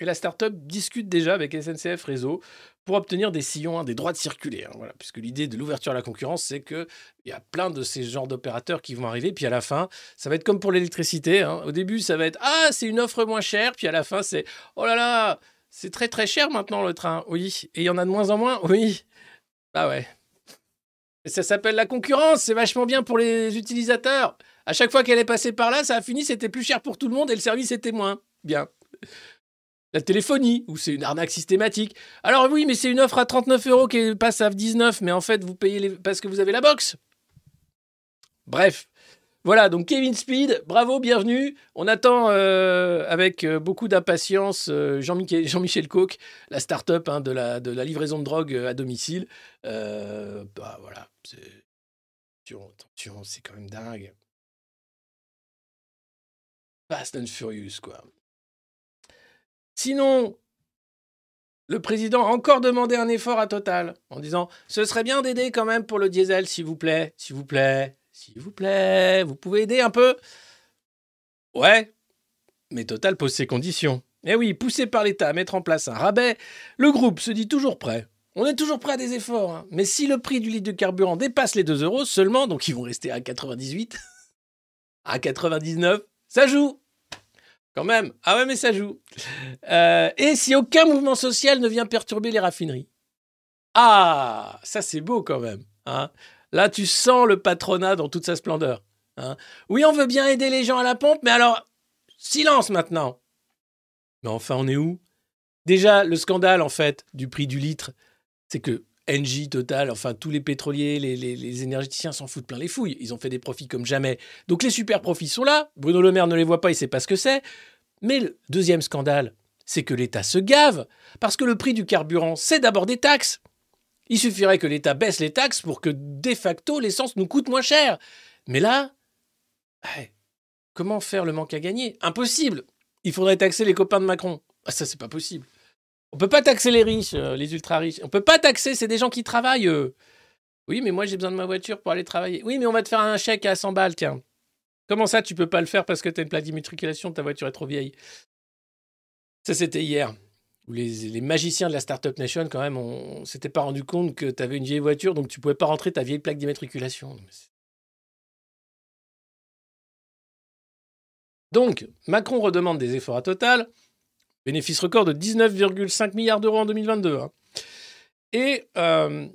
Et la start-up discute déjà avec SNCF Réseau pour obtenir des sillons, hein, des droits de circuler. hein, voilà, puisque l'idée de l'ouverture à la concurrence, c'est qu'il y a plein de ces genres d'opérateurs qui vont arriver. Puis à la fin, ça va être comme pour l'électricité. hein. Au début, ça va être Ah, c'est une offre moins chère. Puis à la fin, c'est Oh là là, c'est très très cher maintenant le train. Oui. Et il y en a de moins en moins. Oui. Bah ouais. Ça s'appelle la concurrence. C'est vachement bien pour les utilisateurs. À chaque fois qu'elle est passée par là, ça a fini, c'était plus cher pour tout le monde et le service était moins bien. La téléphonie, où c'est une arnaque systématique. Alors oui, mais c'est une offre à 39 euros qui passe à 19, mais en fait, vous payez parce que vous avez la box. Bref. Voilà, donc Kevin Speed, bravo, bienvenue. On attend euh, avec euh, beaucoup d'impatience euh, Jean-Michel Jean la start-up hein, de, la, livraison de drogue à domicile. Bah voilà, attention, c'est quand même dingue. Fast and Furious, quoi. Sinon, le président a encore demandé un effort à Total en disant Ce serait bien d'aider quand même pour le diesel, s'il vous plaît, s'il vous plaît, s'il vous plaît, vous pouvez aider un peu? Ouais, mais Total pose ses conditions. Eh oui, poussé par l'État à mettre en place un rabais, le groupe se dit toujours prêt. On est toujours prêt à des efforts, hein. mais si le prix du litre de carburant dépasse les 2 euros seulement, donc ils vont rester à 98, à 99, ça joue quand même. Ah ouais, mais ça joue. Euh, et si aucun mouvement social ne vient perturber les raffineries. Ah, ça c'est beau quand même. hein. Là, tu sens le patronat dans toute sa splendeur. hein. Oui, on veut bien aider les gens à la pompe, mais alors, silence maintenant. Mais enfin, on est où? Déjà, le scandale, en fait, du prix du litre, c'est que Engie, Total, enfin, tous les pétroliers, les, énergéticiens s'en foutent plein les fouilles. Ils ont fait des profits comme jamais. Donc, les super profits sont là. Bruno Le Maire ne les voit pas, il sait pas ce que c'est. Mais le deuxième scandale, c'est que l'État se gave. Parce que le prix du carburant, c'est d'abord des taxes. Il suffirait que l'État baisse les taxes pour que, de facto, l'essence nous coûte moins cher. Mais là, comment faire le manque à gagner? Impossible. Il faudrait taxer les copains de Macron. Ah, ça, c'est pas possible. On peut pas taxer les riches, euh, les ultra riches. On peut pas taxer, c'est des gens qui travaillent. Oui, mais moi, j'ai besoin de ma voiture pour aller travailler. Oui, mais on va te faire un chèque à 100 balles, tiens. Comment ça, tu peux pas le faire parce que tu as une plaque d'immatriculation, ta voiture est trop vieille? Ça, c'était hier. Les, magiciens de la Startup Nation, quand même, on, s'était pas rendu compte que tu avais une vieille voiture, donc tu pouvais pas rentrer ta vieille plaque d'immatriculation. Donc, Macron redemande des efforts à Total. Bénéfice record de 19,5 milliards d'euros en 2022. hein. Et euh,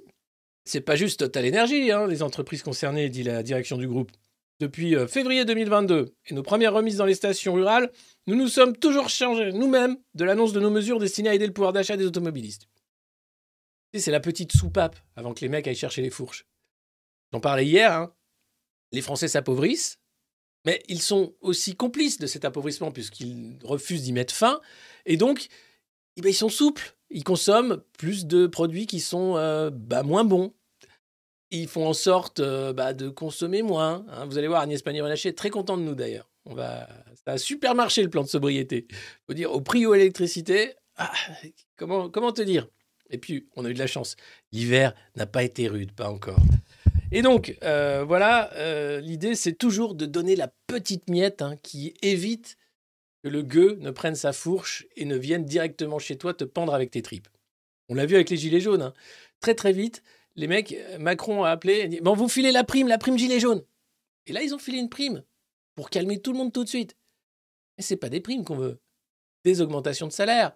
c'est pas juste Total Energy, hein, les entreprises concernées, dit la direction du groupe. Depuis euh, février 2022 et nos premières remises dans les stations rurales, nous nous sommes toujours chargés nous-mêmes de l'annonce de nos mesures destinées à aider le pouvoir d'achat des automobilistes. C'est la petite soupape avant que les mecs aillent chercher les fourches. J'en parlais hier, hein. les Français s'appauvrissent, mais ils sont aussi complices de cet appauvrissement puisqu'ils refusent d'y mettre fin. Et donc, eh ben, ils sont souples. Ils consomment plus de produits qui sont euh, bah, moins bons. Ils font en sorte euh, bah, de consommer moins. hein. Vous allez voir, Agnès Pannier-Runacher est très content de nous d'ailleurs. On va... Ça super marché le plan de sobriété. faut dire, au prix où l'électricité, ah, comment, comment te dire? Et puis, on a eu de la chance. L'hiver n'a pas été rude, pas encore. Et donc, euh, voilà, euh, l'idée, c'est toujours de donner la petite miette hein, qui évite que le gueux ne prenne sa fourche et ne vienne directement chez toi te pendre avec tes tripes. On l'a vu avec les gilets jaunes. hein. Très, très vite, les mecs, Macron a appelé, a dit, bon, vous filez la prime, la prime gilet jaune. Et là, ils ont filé une prime pour calmer tout le monde tout de suite. Mais c'est pas des primes qu'on veut. Des augmentations de salaire.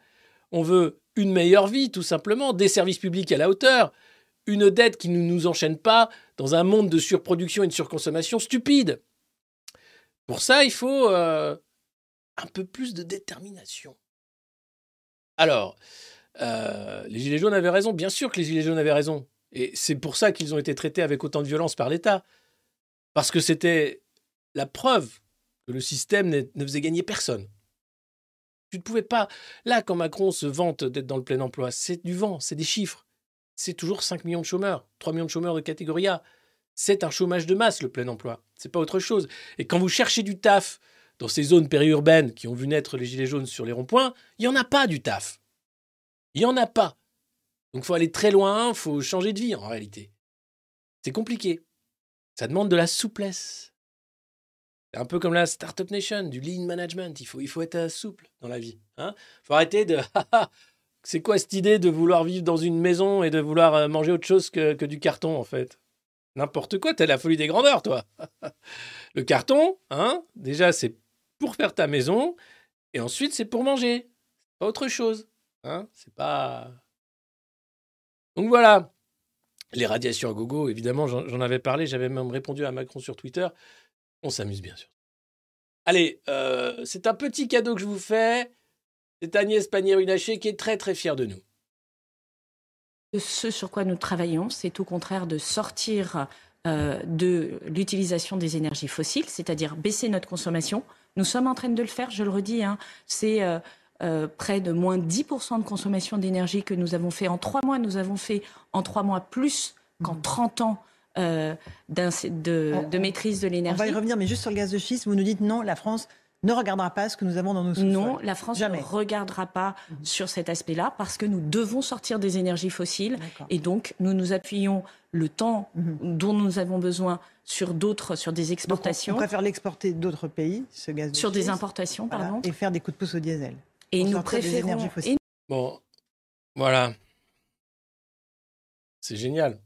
On veut une meilleure vie, tout simplement, des services publics à la hauteur, une dette qui ne nous enchaîne pas dans un monde de surproduction et de surconsommation stupide. Pour ça, il faut euh, un peu plus de détermination. Alors, euh, les Gilets jaunes avaient raison. Bien sûr que les Gilets jaunes avaient raison. Et c'est pour ça qu'ils ont été traités avec autant de violence par l'État. Parce que c'était la preuve que le système ne faisait gagner personne. Tu ne pouvais pas. Là, quand Macron se vante d'être dans le plein emploi, c'est du vent, c'est des chiffres. C'est toujours 5 millions de chômeurs, 3 millions de chômeurs de catégorie A. C'est un chômage de masse, le plein emploi. C'est pas autre chose. Et quand vous cherchez du taf dans ces zones périurbaines qui ont vu naître les gilets jaunes sur les ronds-points, il n'y en a pas du taf. Il n'y en a pas. Donc faut aller très loin, faut changer de vie en réalité. C'est compliqué. Ça demande de la souplesse. C'est un peu comme la Startup Nation, du lean management. Il faut, il faut être euh, souple dans la vie. Il faut arrêter de... *laughs* C'est quoi cette idée de vouloir vivre dans une maison et de vouloir euh, manger autre chose que, du carton, en fait? N'importe quoi, t'as la folie des grandeurs, toi. *laughs* Le carton, hein, déjà, c'est pour faire ta maison, et ensuite, c'est pour manger. Pas autre chose. Hein c'est pas... Donc voilà. Les radiations à gogo, évidemment, j'en j'en avais parlé, j'avais même répondu à Macron sur Twitter. On s'amuse bien sûr. Allez, euh, c'est un petit cadeau que je vous fais. C'est Agnès Pannier-Runacher qui est très très fière de nous. Ce sur quoi nous travaillons, c'est au contraire de sortir euh, de l'utilisation des énergies fossiles, c'est-à-dire baisser notre consommation. Nous sommes en train de le faire, je le redis, hein, c'est euh, euh, près de moins 10% de consommation d'énergie que nous avons fait en trois mois. Nous avons fait en trois mois plus qu'en 30 ans euh, d'un- de, maîtrise de On va y l'énergie. revenir, mais juste sur le gaz de schiste, vous nous dites non, la France ne regardera pas ce que nous avons dans nos sous-sols. Non, la France Jamais. ne regardera pas sur cet aspect-là parce que nous devons sortir des énergies fossiles et donc nous nous appuyons le temps Mhm. dont nous avons besoin sur d'autres, sur des Donc on, on exportations, préfère l'exporter d'autres pays, ce gaz de sur des importations, voilà, pardon, et faire des coups de pouce au diesel. et nous préférons. énergies fossiles. et Bon, voilà. C'est génial.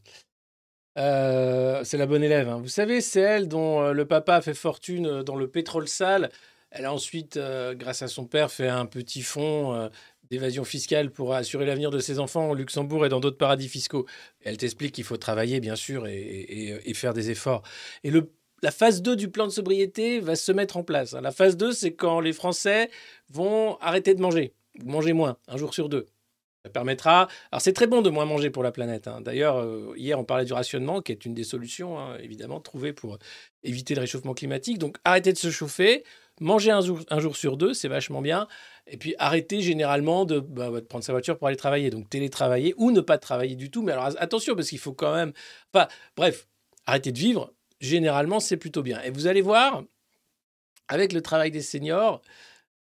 Euh, c'est la bonne élève. hein. Vous savez, c'est elle dont euh, le papa a fait fortune euh, dans le pétrole sale. Elle a ensuite, euh, grâce à son père, fait un petit fonds euh, d'évasion fiscale pour assurer l'avenir de ses enfants au Luxembourg et dans d'autres paradis fiscaux. Elle t'explique qu'il faut travailler, bien sûr, et, et faire des efforts. Et la phase 2 du plan de sobriété va se mettre en place. hein. La phase 2, c'est quand les Français vont arrêter de manger, manger moins, un jour sur deux. Ça permettra. Alors, c'est très bon de moins manger pour la planète. hein. D'ailleurs, euh, hier, on parlait du rationnement, qui est une des solutions, hein, évidemment, trouvées pour éviter le réchauffement climatique. Donc, arrêter de se chauffer, manger un jour, sur deux, c'est vachement bien. Et puis, arrêter généralement de, bah, de prendre sa voiture pour aller travailler. Donc, télétravailler ou ne pas travailler du tout. Mais alors, attention, parce qu'il faut quand même. Enfin, bref, arrêter de vivre, généralement, c'est plutôt bien. Et vous allez voir, avec le travail des seniors,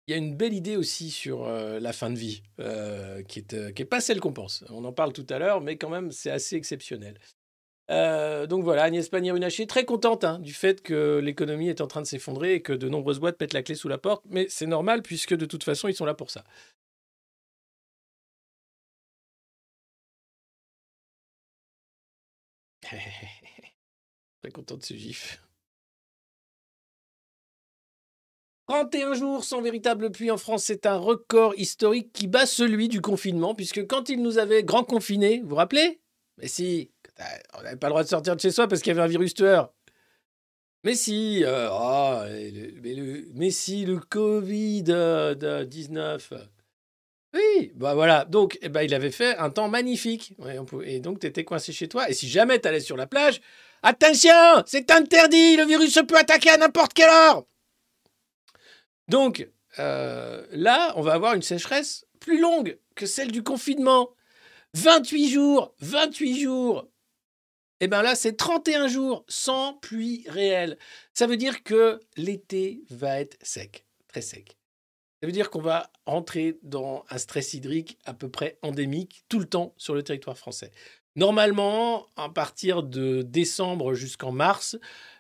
il y a une belle idée aussi sur euh, la fin de vie, euh, qui n'est est pas celle qu'on pense. On en parle tout à l'heure, mais quand même, c'est assez exceptionnel. Euh, donc voilà, Agnès Pannier-Runacher, très contente hein, du fait que l'économie est en train de s'effondrer et que de nombreuses boîtes mettent la clé sous la porte, mais c'est normal puisque de toute façon, ils sont là pour ça. *laughs* très content de ce gif. 31 jours sans véritable pluie en France, c'est un record historique qui bat celui du confinement, puisque quand il nous avait grand confinés, vous vous rappelez? Mais si, on n'avait pas le droit de sortir de chez soi parce qu'il y avait un virus tueur. Mais si, euh, oh, le- mais, le- mais si, le Covid-19. Oui, bah voilà. Donc, eh ben, il avait fait un temps magnifique. Et donc, tu étais coincé chez toi. Et si jamais tu allais sur la plage, attention, c'est interdit, le virus peut attaquer à n'importe quelle heure. Donc, euh, là, on va avoir une sécheresse plus longue que celle du confinement. 28 jours, 28 jours. Et bien là, c'est 31 jours sans pluie réelle. Ça veut dire que l'été va être sec, très sec. Ça veut dire qu'on va rentrer dans un stress hydrique à peu près endémique tout le temps sur le territoire français. Normalement, à partir de décembre jusqu'en mars,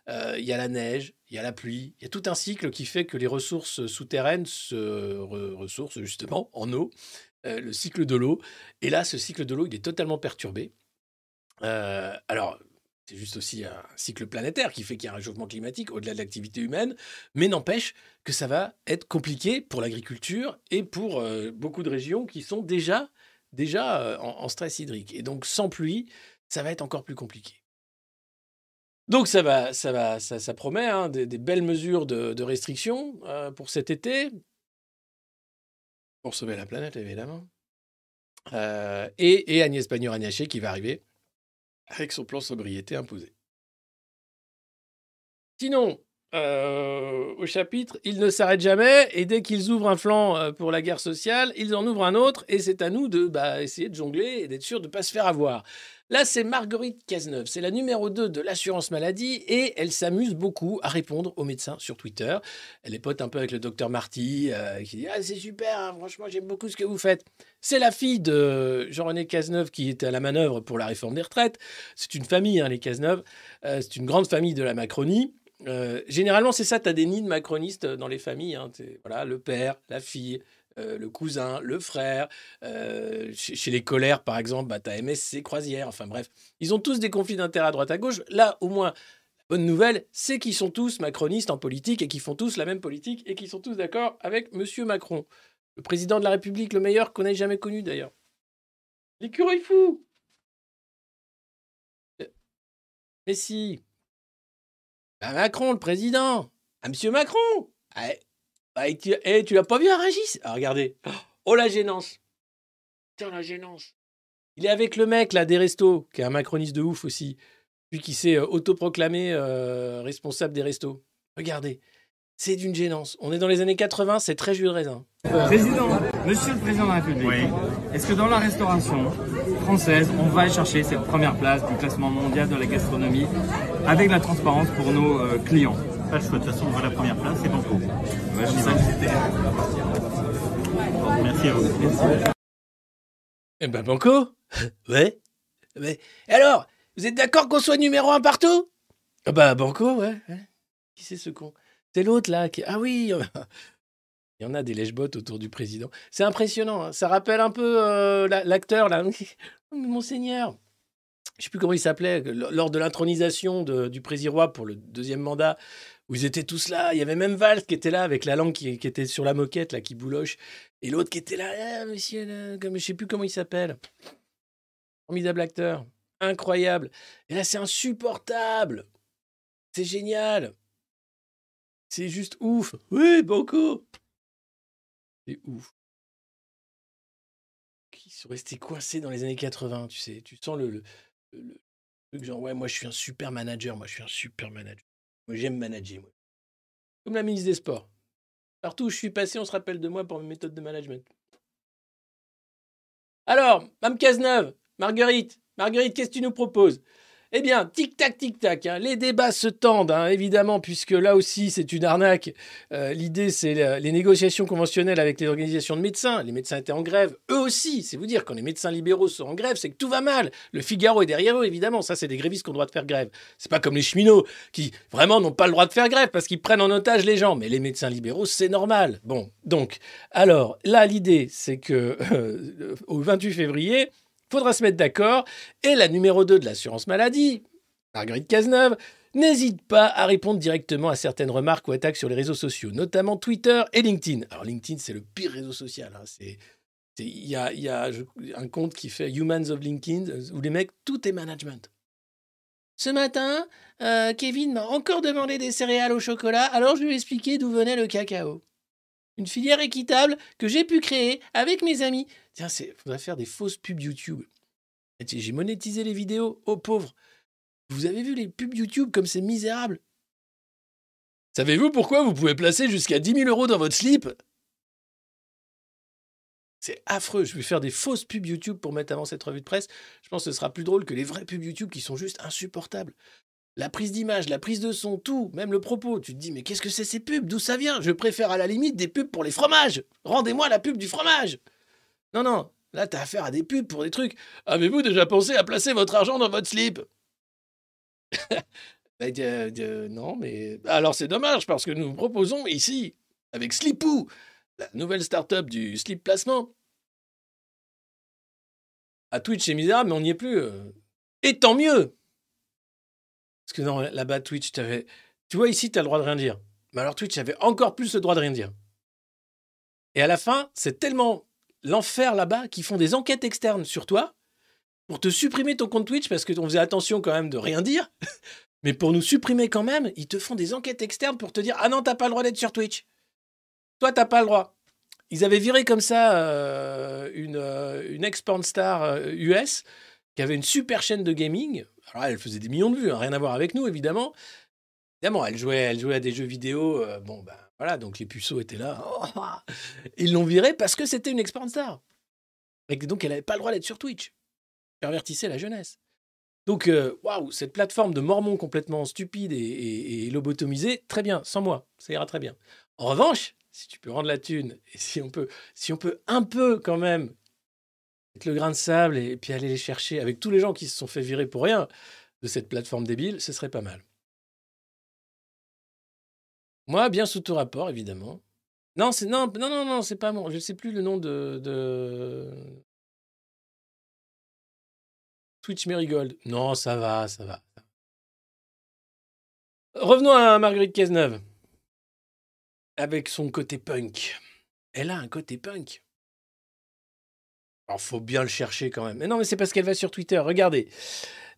euh, il y a la neige, il y a la pluie, il y a tout un cycle qui fait que les ressources souterraines se re- ressourcent justement en eau, euh, le cycle de l'eau. Et là, ce cycle de l'eau, il est totalement perturbé. Euh, alors, c'est juste aussi un cycle planétaire qui fait qu'il y a un réchauffement climatique au-delà de l'activité humaine, mais n'empêche que ça va être compliqué pour l'agriculture et pour euh, beaucoup de régions qui sont déjà, déjà euh, en, stress hydrique. Et donc, sans pluie, ça va être encore plus compliqué. Donc ça va, ça va, ça, ça promet hein, des, belles mesures de, restriction pour cet été, pour sauver la planète évidemment. Et, et Agnès Pannier-Runacher qui va arriver avec son plan sobriété imposé. Sinon, euh, au chapitre, ils ne s'arrêtent jamais et dès qu'ils ouvrent un flanc euh, pour la guerre sociale, ils en ouvrent un autre et c'est à nous de bah, essayer de jongler et d'être sûr de ne pas se faire avoir. Là, c'est Marguerite Cazeneuve, c'est la numéro 2 de l'assurance maladie et elle s'amuse beaucoup à répondre aux médecins sur Twitter. Elle est pote un peu avec le docteur Marty euh, qui dit Ah, c'est super, hein, franchement, j'aime beaucoup ce que vous faites. C'est la fille de Jean-René Cazeneuve qui était à la manœuvre pour la réforme des retraites. C'est une famille, hein, les Cazeneuve. C'est une grande famille de la Macronie. Euh, généralement, c'est ça, tu as des nids de macronistes dans les familles. hein. Voilà, le père, la fille, euh, le cousin, le frère. Euh, chez, les colères, par exemple, bah, tu as MSC Croisière. Enfin bref, ils ont tous des conflits d'intérêts à droite à gauche. Là, au moins, la bonne nouvelle, c'est qu'ils sont tous macronistes en politique et qu'ils font tous la même politique et qu'ils sont tous d'accord avec Monsieur Macron, le président de la République, le meilleur qu'on ait jamais connu d'ailleurs. L'écureuil fou Mais si bah, Macron, le président Ah, Monsieur Macron Ah, eh, bah, et tu, eh, tu l'as pas vu à Rungis Ah, regardez Oh, la gênance Tiens, la gênance Il est avec le mec, là, des restos, qui est un macroniste de ouf aussi. Lui qui s'est euh, autoproclamé euh, responsable des restos. Regardez, c'est d'une gênance. On est dans les années 80, c'est très jus de raisin. Président, Monsieur le Président de la République, est-ce que dans la restauration française, on va chercher cette première place du classement mondial de la gastronomie avec la transparence pour nos euh, clients Pas le choix, de toute façon, on voit la première place, c'est. Ouais, je. Bon, merci à vous. Eh ben, Banco *laughs* Ouais. Mais, et alors, vous êtes d'accord qu'on soit numéro un partout? Ah bah, Banco, ouais. ouais. Qui c'est ce con? C'est l'autre, là. Qui... Ah oui Il y en a des lèche-bottes autour du président. C'est impressionnant. hein. Ça rappelle un peu euh, la- l'acteur, là. Monseigneur. Je sais plus comment il s'appelait. Lors de l'intronisation du président roi pour le deuxième mandat, où ils étaient tous là. Il y avait même Valls qui était là avec la langue qui, était sur la moquette, là, qui bouloche. Et l'autre qui était là, Ah, monsieur, je sais plus comment il s'appelle. Formidable acteur. Incroyable. Et là, c'est insupportable. C'est génial. C'est juste ouf. Oui, Banco. C'est ouf. Sont restés coincés dans les années 80, tu sais. Tu sens le- le truc genre, ouais, moi, je suis un super manager. Moi, je suis un super manager. Moi, j'aime manager, moi. Comme la ministre des Sports. Partout où je suis passé, on se rappelle de moi pour mes méthodes de management. Alors, Mme Cazeneuve, Marguerite, Marguerite, qu'est-ce que tu nous proposes? Eh bien, tic-tac, tic-tac, hein, les débats se tendent, hein, évidemment, puisque là aussi, c'est une arnaque. Euh, L'idée, c'est les négociations conventionnelles avec les organisations de médecins. Les médecins étaient en grève, eux aussi. C'est vous dire, quand les médecins libéraux sont en grève, c'est que tout va mal. Le Figaro est derrière eux, évidemment. Ça, c'est des grévistes qui ont le droit de faire grève. C'est pas comme les cheminots qui, vraiment, n'ont pas le droit de faire grève parce qu'ils prennent en otage les gens. Mais les médecins libéraux, c'est normal. Bon, donc, alors, là, l'idée, c'est que *laughs* euh, au 28 février, faudra se mettre d'accord. Et la numéro 2 de l'assurance maladie, Marguerite Cazeneuve, n'hésite pas à répondre directement à certaines remarques ou attaques sur les réseaux sociaux, notamment Twitter et LinkedIn. Alors LinkedIn, c'est le pire réseau social. hein. C'est Il y a, un compte qui fait Humans of LinkedIn, euh, où les mecs, tout est management. Ce matin, euh, Kevin m'a encore demandé des céréales au chocolat, alors je lui ai expliqué d'où venait le cacao. Une filière équitable que j'ai pu créer avec mes amis. Tiens, il faudrait faire des fausses pubs YouTube. J'ai monétisé les vidéos. Oh pauvre. Vous avez vu les pubs YouTube comme c'est misérable? Savez-vous pourquoi vous pouvez placer jusqu'à 10 000 euros dans votre slip? C'est affreux. Je vais faire des fausses pubs YouTube pour mettre avant cette revue de presse. Je pense que ce sera plus drôle que les vraies pubs YouTube qui sont juste insupportables. La prise d'image, la prise de son, tout, même le propos. Tu te dis, mais qu'est-ce que c'est ces pubs? D'où ça vient? Je préfère à la limite des pubs pour les fromages. Rendez-moi la pub du fromage. Non, non. Là, t'as affaire à des pubs pour des trucs. Avez-vous déjà pensé à placer votre argent dans votre slip? De- *laughs* de- non, mais alors c'est dommage parce que nous proposons ici, avec Slipoo, la nouvelle start-up du slip placement. À Twitch, c'est misérable, mais on n'y est plus. euh. Et tant mieux Parce que non, là-bas, Twitch, t'avais... Tu vois, ici, tu as le droit de rien dire. Mais alors, Twitch avait encore plus le droit de rien dire. Et à la fin, c'est tellement l'enfer là-bas qu'ils font des enquêtes externes sur toi pour te supprimer ton compte Twitch parce qu'on faisait attention quand même de rien dire. *laughs* Mais pour nous supprimer quand même, ils te font des enquêtes externes pour te dire Ah non, t'as pas le droit d'être sur Twitch. Toi, t'as pas le droit. Ils avaient viré comme ça euh, une, euh, une ex-porn star euh, US avait une super chaîne de gaming. Alors, elle faisait des millions de vues, hein, rien à voir avec nous, évidemment. Évidemment, elle jouait, elle jouait à des jeux vidéo. euh, bon, ben voilà, donc les puceaux étaient là. *laughs* Ils l'ont virée parce que c'était une ex-porn star. Et donc, elle n'avait pas le droit d'être sur Twitch. Pervertissait la jeunesse. Donc, euh, waouh, cette plateforme de mormons complètement stupide et, et- lobotomisée, très bien, sans moi, ça ira très bien. En revanche, si tu peux rendre la thune, et si on peut, si on peut un peu quand même le grain de sable et, puis aller les chercher avec tous les gens qui se sont fait virer pour rien de cette plateforme débile, ce serait pas mal. Moi, bien sous tout rapport, évidemment. Non, c'est non, non, non, c'est pas bon. Je ne sais plus le nom de, de... Twitch Marigold. Non, ça va, ça va. Revenons à Marguerite Cazeneuve. Avec son côté punk. Elle a un côté punk. Alors, faut bien le chercher quand même. Mais non, mais c'est parce qu'elle va sur Twitter. Regardez.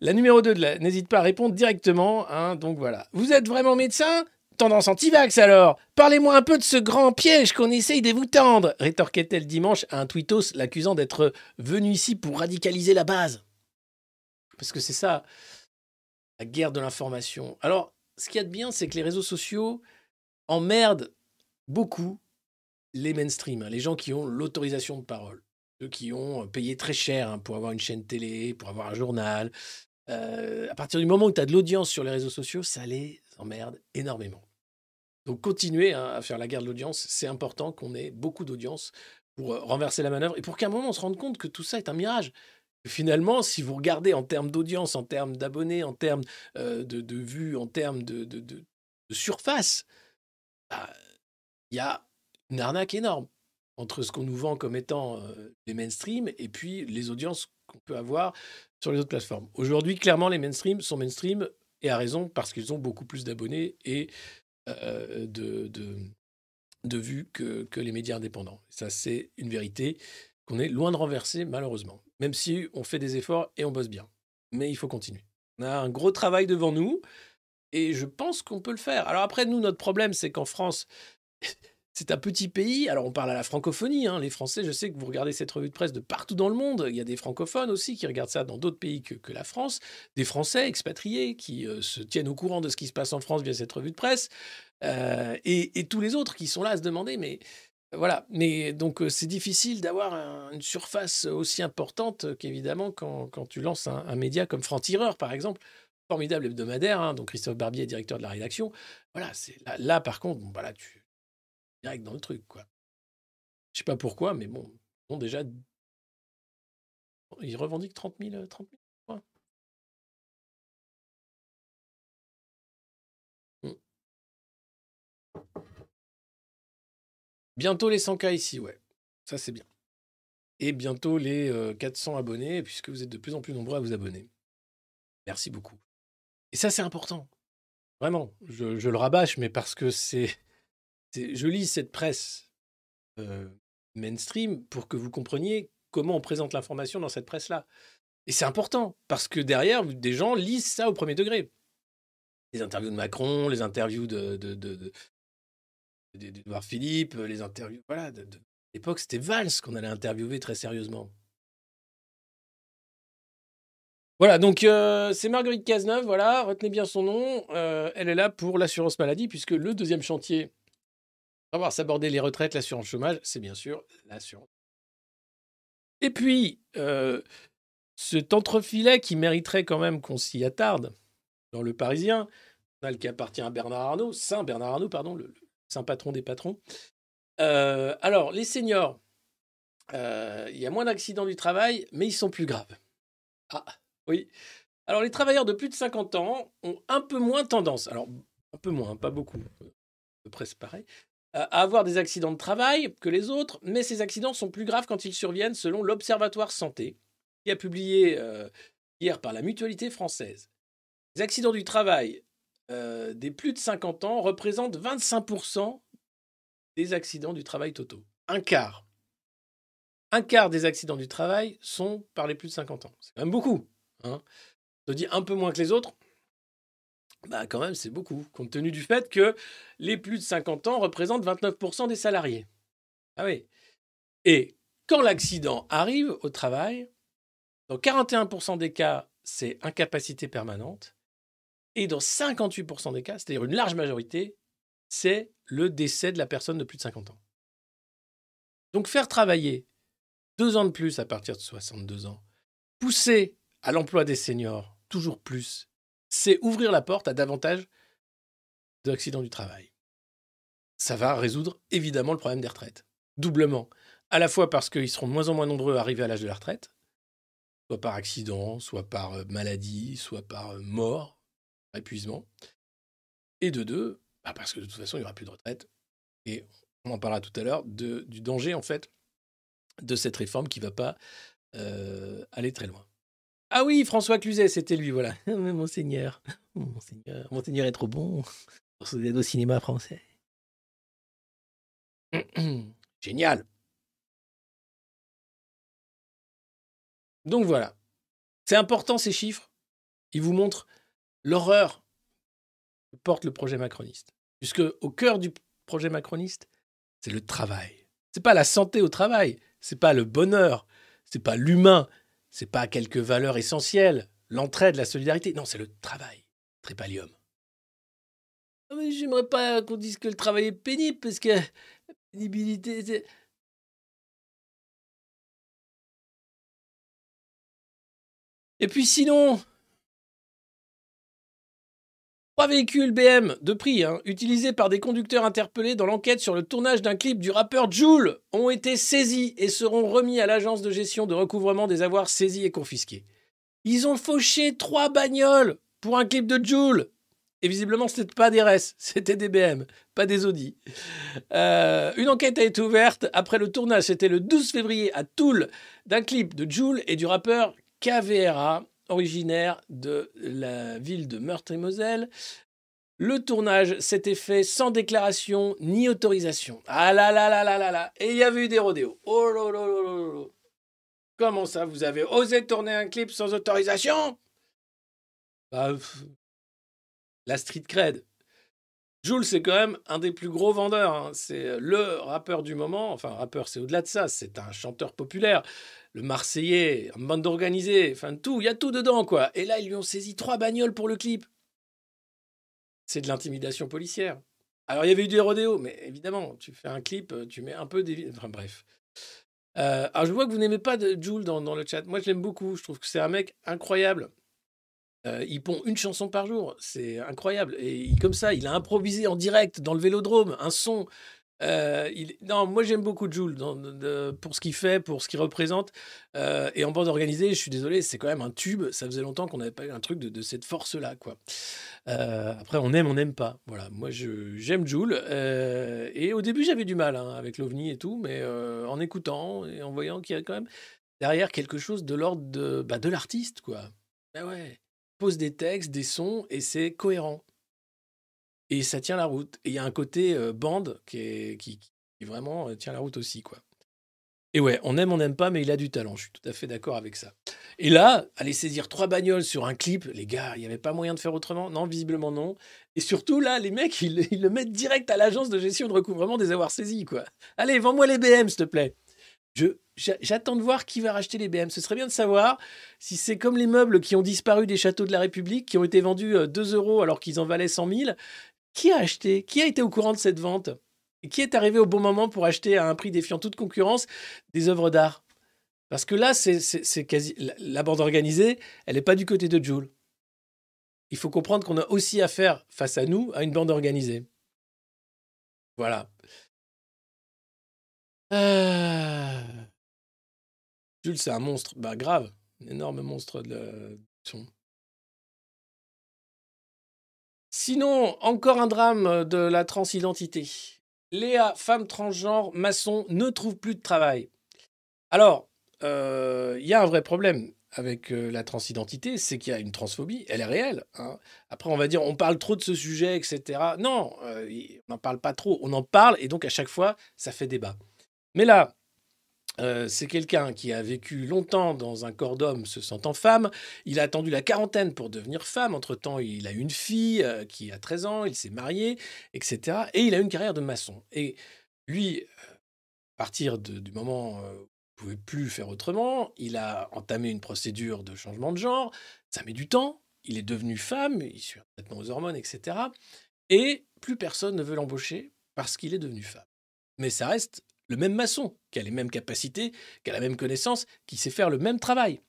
La numéro 2 de la... N'hésite pas à répondre directement. hein, donc voilà. Vous êtes vraiment médecin? Tendance anti-vax alors Parlez-moi un peu de ce grand piège qu'on essaye de vous tendre rétorquait-elle dimanche à un tweetos l'accusant d'être venu ici pour radicaliser la base. Parce que c'est ça, la guerre de l'information. Alors, ce qu'il y a de bien, c'est que les réseaux sociaux emmerdent beaucoup les mainstream, hein, les gens qui ont l'autorisation de parole, ceux qui ont payé très cher hein, pour avoir une chaîne télé, pour avoir un journal. À partir du moment où tu as de l'audience sur les réseaux sociaux, ça les emmerde énormément. Donc continuez hein, à faire la guerre de l'audience, c'est important qu'on ait beaucoup d'audience pour renverser la manœuvre et pour qu'à un moment on se rende compte que tout ça est un mirage. Finalement, si vous regardez en termes d'audience, en termes d'abonnés, en termes de, vues, en termes de surface, bah, il y a une arnaque énorme entre ce qu'on nous vend comme étant euh, les mainstream et puis les audiences qu'on peut avoir sur les autres plateformes. Aujourd'hui, clairement, les mainstream sont mainstream et à raison parce qu'ils ont beaucoup plus d'abonnés et euh, de, de, de vues que, que les médias indépendants. Ça, c'est une vérité qu'on est loin de renverser, malheureusement. Même si on fait des efforts et on bosse bien. Mais il faut continuer. On a un gros travail devant nous et je pense qu'on peut le faire. Alors après, nous, notre problème, c'est qu'en France, c'est un petit pays. Alors on parle à la francophonie. hein. Les Français, je sais que vous regardez cette revue de presse de partout dans le monde. Il y a des francophones aussi qui regardent ça dans d'autres pays que, la France. Des Français expatriés qui euh, se tiennent au courant de ce qui se passe en France via cette revue de presse. Euh, et, tous les autres qui sont là à se demander, mais voilà. Mais donc euh, c'est difficile d'avoir un- une surface aussi importante qu'évidemment quand, tu lances un, média comme Franc-Tireur, par exemple. Formidable hebdomadaire, hein, dont Christophe Barbier est directeur de la rédaction. Voilà, c'est là, par contre, bon, tu direct dans le truc, quoi. Je sais pas pourquoi, mais bon, bon déjà, ils revendiquent 30 000, euh, 30 000 points. Mm. Bientôt les 100K ici, ouais. Ça, c'est bien. Et bientôt les euh, 400 abonnés, puisque vous êtes de plus en plus nombreux à vous abonner. Merci beaucoup. Et ça, c'est important. Vraiment, je, je le rabâche, mais parce que c'est. Je lis cette presse mainstream pour que vous compreniez comment on présente l'information dans cette presse-là. Et c'est important, parce que derrière, des gens lisent ça au premier degré. Les interviews de Macron, les interviews de, Philippe, les interviews. Voilà, de, l'époque, c'était Valls qu'on allait interviewer très sérieusement. Voilà, donc c'est Marguerite Cazeneuve, voilà, retenez bien son nom. Elle est là pour l'assurance maladie, puisque le deuxième chantier, on va voir s'aborder les retraites, l'assurance chômage, c'est bien sûr l'assurance. Et puis, euh, cet entrefilet qui mériterait quand même qu'on s'y attarde dans le Parisien, qui appartient à Bernard Arnault, Saint Bernard Arnault, pardon, le, saint patron des patrons. Euh, alors, les seniors, euh, il y a moins d'accidents du travail, mais ils sont plus graves. Ah, oui. Alors, les travailleurs de plus de 50 ans ont un peu moins tendance, alors un peu moins, pas beaucoup, à peu près pareil, à avoir des accidents de travail que les autres, mais ces accidents sont plus graves quand ils surviennent selon l'Observatoire Santé, qui a publié euh, hier par la Mutualité française. Les accidents du travail euh, des plus de 50 ans représentent 25% des accidents du travail totaux. Un quart. Un quart des accidents du travail sont par les plus de 50 ans. C'est quand même beaucoup. Hein. On te dit un peu moins que les autres. Bah quand même, c'est beaucoup, compte tenu du fait que les plus de 50 ans représentent 29% des salariés. Ah oui. Et quand l'accident arrive au travail, dans 41% des cas, c'est incapacité permanente. Et dans 58% des cas, c'est-à-dire une large majorité, c'est le décès de la personne de plus de 50 ans. Donc faire travailler deux ans de plus à partir de 62 ans, pousser à l'emploi des seniors toujours plus, c'est ouvrir la porte à davantage d'accidents du travail. Ça va résoudre évidemment le problème des retraites. Doublement. À la fois parce qu'ils seront de moins en moins nombreux à arriver à l'âge de la retraite, soit par accident, soit par euh, maladie, soit par euh, mort, épuisement. Et de deux, bah, parce que de toute façon, il n'y aura plus de retraite. Et on en parlera tout à l'heure du danger, en fait, de cette réforme qui ne va pas euh, aller très loin. Ah oui, François Cluzet, c'était lui, voilà. *laughs* Monseigneur, oh, Monseigneur, Monseigneur est trop bon aider au cinéma français. *clears throat* Génial. Donc voilà. C'est important ces chiffres. Ils vous montrent l'horreur que porte le projet macroniste. Puisque au cœur du projet macroniste, c'est le travail. C'est pas la santé au travail, c'est pas le bonheur, c'est pas l'humain, c'est pas quelques valeurs essentielles, l'entraide, la solidarité. Non, c'est le travail. Trépalium. Ah, j'aimerais pas qu'on dise que le travail est pénible parce que la pénibilité. c'est- Et puis sinon, trois véhicules BM de prix, hein, utilisés par des conducteurs interpellés dans l'enquête sur le tournage d'un clip du rappeur Joule, ont été saisis et seront remis à l'agence de gestion de recouvrement des avoirs saisis et confisqués. Ils ont fauché trois bagnoles pour un clip de Joule. Et visiblement, ce n'était pas des RS, *laughs* c'était des BM, pas des Audi. Euh, une enquête a été ouverte après le tournage, c'était le 12 février à Toul, d'un clip de Joule et du rappeur KVRA, originaire de la ville de Meurthe-et-Moselle. Le tournage s'était fait sans déclaration ni autorisation. Ah là là là là là là. Et il y avait eu des rodéos. Oh là là là là là. Comment ça, vous avez osé tourner un clip sans autorisation? Bah, La street cred. Jules, c'est quand même un des plus gros vendeurs. hein. C'est le rappeur du moment. Enfin, rappeur, c'est au-delà de ça. C'est un chanteur populaire. Le Marseillais, une bande organisée. Enfin, tout. Il y a tout dedans, quoi. Et là, ils lui ont saisi trois bagnoles pour le clip. C'est de l'intimidation policière. Alors, il y avait eu des rodéos, mais évidemment, tu fais un clip, euh, tu mets un peu des. Enfin, bref. Euh, alors, je vois que vous n'aimez pas Jules dans le chat. Moi, je l'aime beaucoup. Je trouve que c'est un mec incroyable. Euh, il pond une chanson par jour, c'est incroyable. Et comme ça, il a improvisé en direct dans le Vélodrome un son. Euh, Non, moi j'aime beaucoup Jules pour ce qu'il fait, pour ce qu'il représente. Euh, et en bande organisée, je suis désolé, c'est quand même un tube. Ça faisait longtemps qu'on n'avait pas eu un truc de, cette force-là, quoi. Après, on aime, on n'aime pas. Voilà, moi j'aime Jules. et au début, j'avais du mal hein, avec l'OVNI et tout, mais en écoutant et en voyant qu'il y a quand même derrière quelque chose de l'ordre de, bah, de l'artiste, quoi. Ah ouais pose des textes, des sons, et c'est cohérent. Et ça tient la route. Et il y a un côté euh, bande qui, est, vraiment euh, tient la route aussi, quoi. Et ouais, on aime, on n'aime pas, mais il a du talent. Je suis tout à fait d'accord avec ça. Et là, aller saisir trois bagnoles sur un clip, les gars, il n'y avait pas moyen de faire autrement? Non, visiblement non. Et surtout, là, les mecs, ils, ils le mettent direct à l'agence de gestion de recouvrement des avoirs saisis, quoi. Allez, vends-moi les BM, s'il te plaît. Je, j'attends de voir qui va racheter les BM. Ce serait bien de savoir si c'est comme les meubles qui ont disparu des châteaux de la République, qui ont été vendus euh, 2 euros alors qu'ils en valaient 100 000. Qui a acheté? Qui a été au courant de cette vente? Et qui est arrivé au bon moment pour acheter à un prix défiant toute concurrence des œuvres d'art? Parce que là, c'est, quasi la bande organisée, elle n'est pas du côté de Joule. Il faut comprendre qu'on a aussi affaire face à nous à une bande organisée. Voilà. Euh, Jules, c'est un monstre. Bah, grave. Un énorme monstre de son. Sinon, encore un drame de la transidentité. Léa, femme transgenre, maçon, ne trouve plus de travail. Alors, euh, il y a un vrai problème avec euh, la transidentité, c'est qu'il y a une transphobie, elle est réelle. hein. Après, on va dire, on parle trop de ce sujet, etc. Non, euh, on n'en parle pas trop. On en parle et donc à chaque fois, ça fait débat. Mais là, euh, c'est quelqu'un qui a vécu longtemps dans un corps d'homme se sentant femme. Il a attendu la quarantaine pour devenir femme. Entre-temps, il a une fille euh, qui a 13 ans, il s'est marié, etc. Et il a une carrière de maçon. Et lui, euh, à partir de- du moment où il ne pouvait plus faire autrement, il a entamé une procédure de changement de genre. Ça met du temps. Il est devenu femme, il suit traitement aux hormones, etc. Et plus personne ne veut l'embaucher parce qu'il est devenu femme. Mais ça reste le même maçon, qui a les mêmes capacités, qui a la même connaissance, qui sait faire le même travail.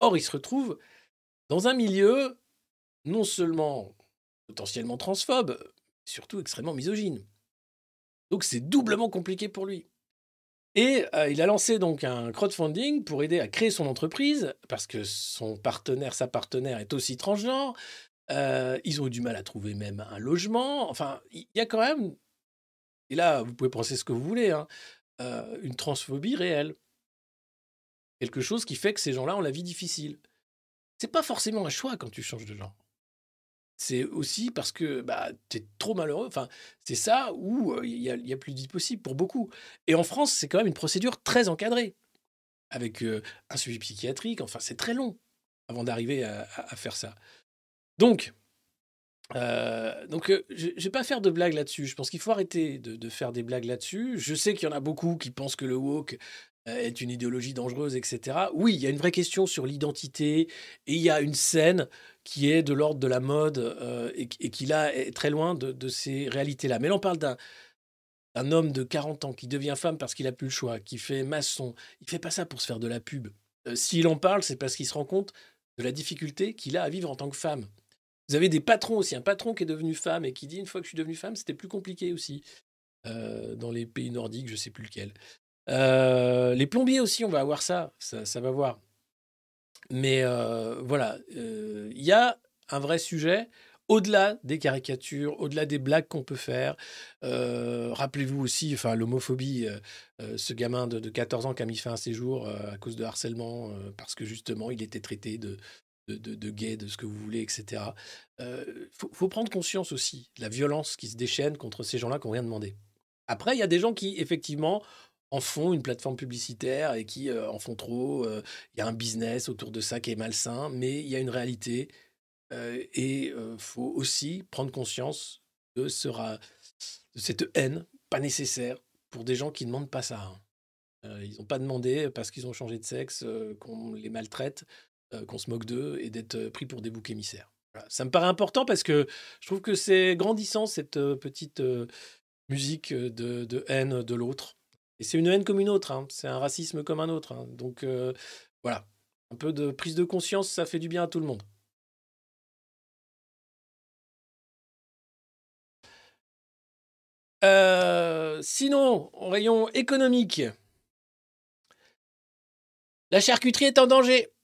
Or, il se retrouve dans un milieu non seulement potentiellement transphobe, surtout extrêmement misogyne. Donc c'est doublement compliqué pour lui. Et euh, il a lancé donc un crowdfunding pour aider à créer son entreprise, parce que son partenaire, sa partenaire est aussi transgenre. Euh, ils ont eu du mal à trouver même un logement. Enfin, il y a quand même, et là, vous pouvez penser ce que vous voulez, hein, euh, une transphobie réelle. Quelque chose qui fait que ces gens-là ont la vie difficile. C'est pas forcément un choix quand tu changes de genre. C'est aussi parce que bah, tu es trop malheureux. Enfin, c'est ça où euh, il il y a plus de vie possible pour beaucoup. Et en France, c'est quand même une procédure très encadrée, avec euh, un suivi psychiatrique. Enfin, c'est très long avant d'arriver à- à faire ça. Donc, euh, donc euh, je ne vais pas faire de blagues là-dessus. Je pense qu'il faut arrêter de, faire des blagues là-dessus. Je sais qu'il y en a beaucoup qui pensent que le woke euh, est une idéologie dangereuse, etc. Oui, il y a une vraie question sur l'identité et il y a une scène qui est de l'ordre de la mode et, qui là est très loin de, ces réalités-là. Mais là, on parle d'un un homme de 40 ans qui devient femme parce qu'il a plus le choix, qui fait maçon. Il fait pas ça pour se faire de la pub. S'il en parle, c'est parce qu'il se rend compte de la difficulté qu'il a à vivre en tant que femme. Vous avez des patrons aussi, un patron qui est devenu femme et qui dit une fois que je suis devenu femme, c'était plus compliqué aussi. Euh, dans les pays nordiques, je sais plus lequel. Euh, les plombiers aussi, on va avoir ça, ça, va voir. Mais euh, voilà, il y a un vrai sujet au-delà des caricatures, au-delà des blagues qu'on peut faire. Rappelez-vous aussi, enfin, l'homophobie, ce gamin de, de 14 ans qui a mis fin à ses jours à cause de harcèlement, parce que justement, il était traité de, de, de, de gays, de ce que vous voulez, etc. Il faut, faut prendre conscience aussi de la violence qui se déchaîne contre ces gens-là qui n'ont rien demandé. Après, il y a des gens qui, effectivement, en font une plateforme publicitaire et qui euh, en font trop. euh, Il y a un business autour de ça qui est malsain, mais il y a une réalité. euh, et il faut aussi prendre conscience de, de cette haine pas nécessaire pour des gens qui ne demandent pas ça. hein. Euh, ils n'ont pas demandé parce qu'ils ont changé de sexe, euh, qu'on les maltraite, euh, qu'on se moque d'eux et d'être euh, pris pour des boucs émissaires. Ça me paraît important parce que je trouve que c'est grandissant cette euh, petite musique de, haine de l'autre. Et c'est une haine comme une autre, hein. c'est un racisme comme un autre. hein. Donc voilà, un peu de prise de conscience, ça fait du bien à tout le monde. Sinon, en rayon économique, la charcuterie est en danger.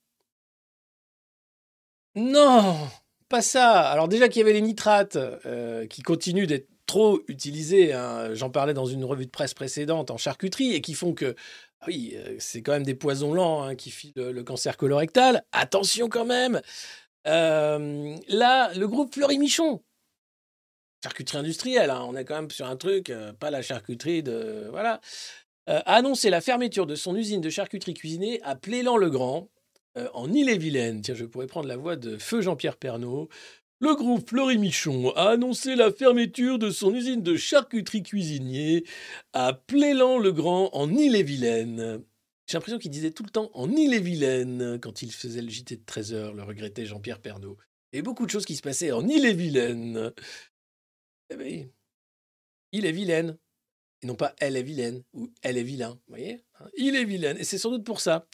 Non, pas ça. Alors déjà qu'il y avait les nitrates euh, qui continuent d'être trop utilisés, hein, j'en parlais dans une revue de presse précédente en charcuterie, et qui font que, ah oui, euh, c'est quand même des poisons lents hein, qui filent le, cancer colorectal. Attention quand même. Euh, là, le groupe Fleury Michon, charcuterie industrielle, hein, on est quand même sur un truc, pas la charcuterie de... Voilà. A annoncé la fermeture de son usine de charcuterie cuisinée à Plélan-le-Grand, euh, en Ille-et-Vilaine. Tiens, je pourrais prendre la voix de Feu Jean-Pierre Pernaud. Le groupe Fleury Michon a annoncé la fermeture de son usine de charcuterie cuisinier à Plélan-le-Grand, en Ille-et-Vilaine. J'ai l'impression qu'il disait tout le temps en Ille-et-Vilaine quand il faisait le JT de 13h, le regrettait Jean-Pierre Pernaud. Et beaucoup de choses qui se passaient en Ille-et-Vilaine. Eh ben, oui. Il est vilaine. Et non pas elle est vilaine ou elle est vilain. Vous voyez Hein, Il est vilaine. Et c'est sans doute pour ça.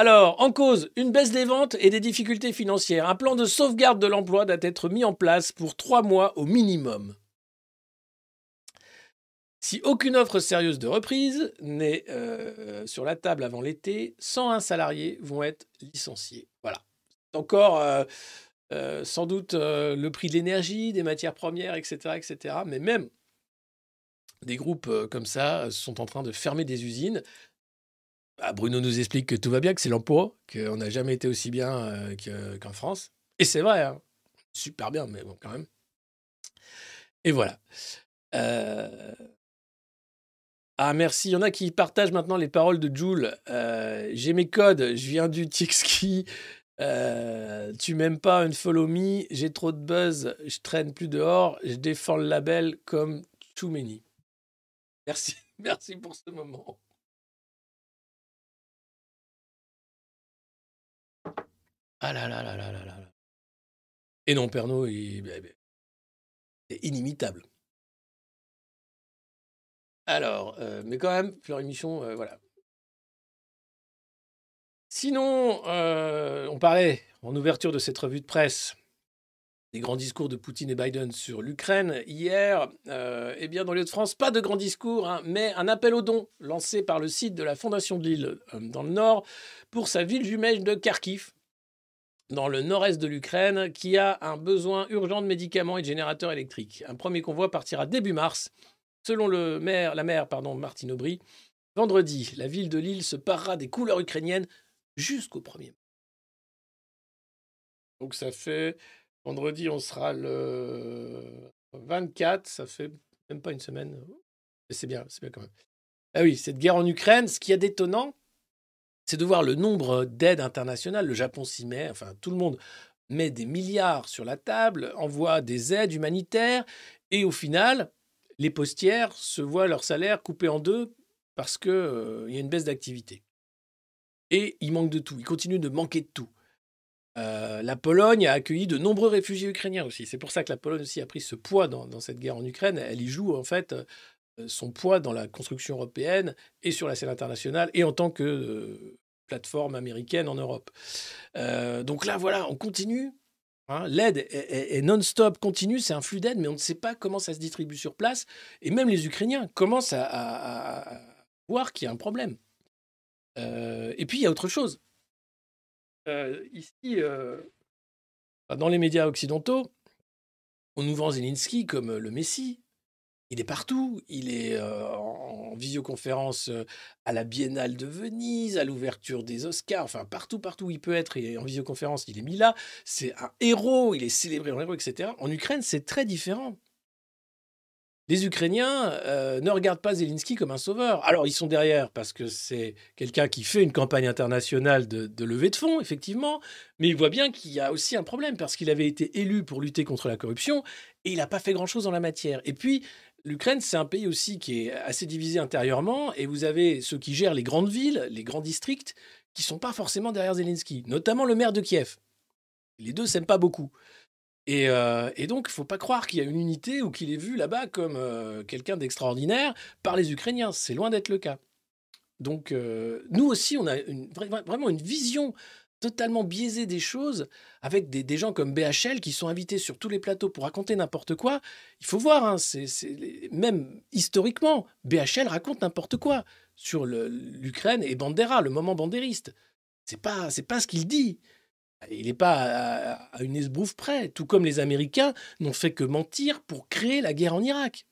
Alors, en cause, une baisse des ventes et des difficultés financières. Un plan de sauvegarde de l'emploi doit être mis en place pour trois mois au minimum. Si aucune offre sérieuse de reprise n'est euh, sur la table avant l'été, 101 salariés vont être licenciés. Voilà. Encore euh, euh, sans doute le prix de l'énergie, des matières premières, etc., etc. Mais même des groupes comme ça sont en train de fermer des usines. Ah, Bruno nous explique que tout va bien, que c'est l'emploi, qu'on n'a jamais été aussi bien euh, que- qu'en France. Et c'est vrai, hein. super bien, mais bon, quand même. Et voilà. Euh, Ah, merci. Il y en a qui partagent maintenant les paroles de Joule. Euh, J'ai mes codes, je viens du Tixki. Tu m'aimes pas, un follow me. J'ai trop de buzz, je traîne plus dehors. Je défends le label comme too many. Merci, *laughs* merci pour ce moment. Ah là là là là là là. Et non, Pernod, il ben, ben, est inimitable. Alors, euh, mais quand même, Fleury Michon, euh, voilà. Sinon, euh, on parlait en ouverture de cette revue de presse des grands discours de Poutine et Biden sur l'Ukraine hier. Eh bien, dans les Hauts-de-France, pas de grands discours, hein, mais un appel aux dons lancé par le site de la Fondation de Lille dans le Nord pour sa ville jumelle de Kharkiv, dans le nord-est de l'Ukraine, qui a un besoin urgent de médicaments et de générateurs électriques. Un premier convoi partira début mars, selon le maire, la maire pardon, Martine Aubry. Vendredi, la ville de Lille se parera des couleurs ukrainiennes jusqu'au 1er. Donc ça fait vendredi, on sera le 24, ça fait même pas une semaine. C'est bien, c'est bien quand même. Ah oui, cette guerre en Ukraine, ce qui est détonnant, c'est de voir le nombre d'aides internationales. Le Japon s'y met, enfin tout le monde met des milliards sur la table, envoie des aides humanitaires, et au final, les postières se voient leur salaire coupé en deux parce qu'il y a une baisse d'activité. Et il manque de tout, il continue de manquer de tout. Euh, la Pologne a accueilli de nombreux réfugiés ukrainiens aussi. C'est pour ça que la Pologne aussi a pris ce poids dans, cette guerre en Ukraine. Elle y joue en fait euh, son poids dans la construction européenne et sur la scène internationale et en tant que euh, plateforme américaine en Europe. Euh, donc là, voilà, on continue. hein. L'aide est, non-stop, continue, c'est un flux d'aide, mais on ne sait pas comment ça se distribue sur place. Et même les Ukrainiens commencent à, voir qu'il y a un problème. Euh, et puis, il y a autre chose. Euh, ici, dans les médias occidentaux, on nous vend Zelensky comme le Messie. Il est partout. Il est euh, en en visioconférence euh, à la Biennale de Venise, à l'ouverture des Oscars, enfin partout, partout où il peut être. Est en visioconférence, il est mis là. C'est un héros, il est célébré en héros, etc. En Ukraine, c'est très différent. Les Ukrainiens euh, ne regardent pas Zelensky comme un sauveur. Alors, ils sont derrière parce que c'est quelqu'un qui fait une campagne internationale de levée de fonds, effectivement, mais ils voient bien qu'il y a aussi un problème parce qu'il avait été élu pour lutter contre la corruption et il n'a pas fait grand-chose en la matière. Et puis, l'Ukraine, c'est un pays aussi qui est assez divisé intérieurement et vous avez ceux qui gèrent les grandes villes, les grands districts, qui sont pas forcément derrière Zelensky, notamment le maire de Kiev. Les deux s'aiment pas beaucoup. Et, euh, donc, il faut pas croire qu'il y a une unité ou qu'il est vu là-bas comme euh, quelqu'un d'extraordinaire par les Ukrainiens. C'est loin d'être le cas. Donc, euh, nous aussi, on a vraiment une vision totalement biaisée des choses, avec des, gens comme BHL qui sont invités sur tous les plateaux pour raconter n'importe quoi. Il faut voir, hein, c'est, même historiquement, BHL raconte n'importe quoi sur l'Ukraine et Bandera, le moment bandériste. C'est pas, c'est pas ce qu'il dit. Il n'est pas à, une esbrouffe près, tout comme les Américains n'ont fait que mentir pour créer la guerre en Irak.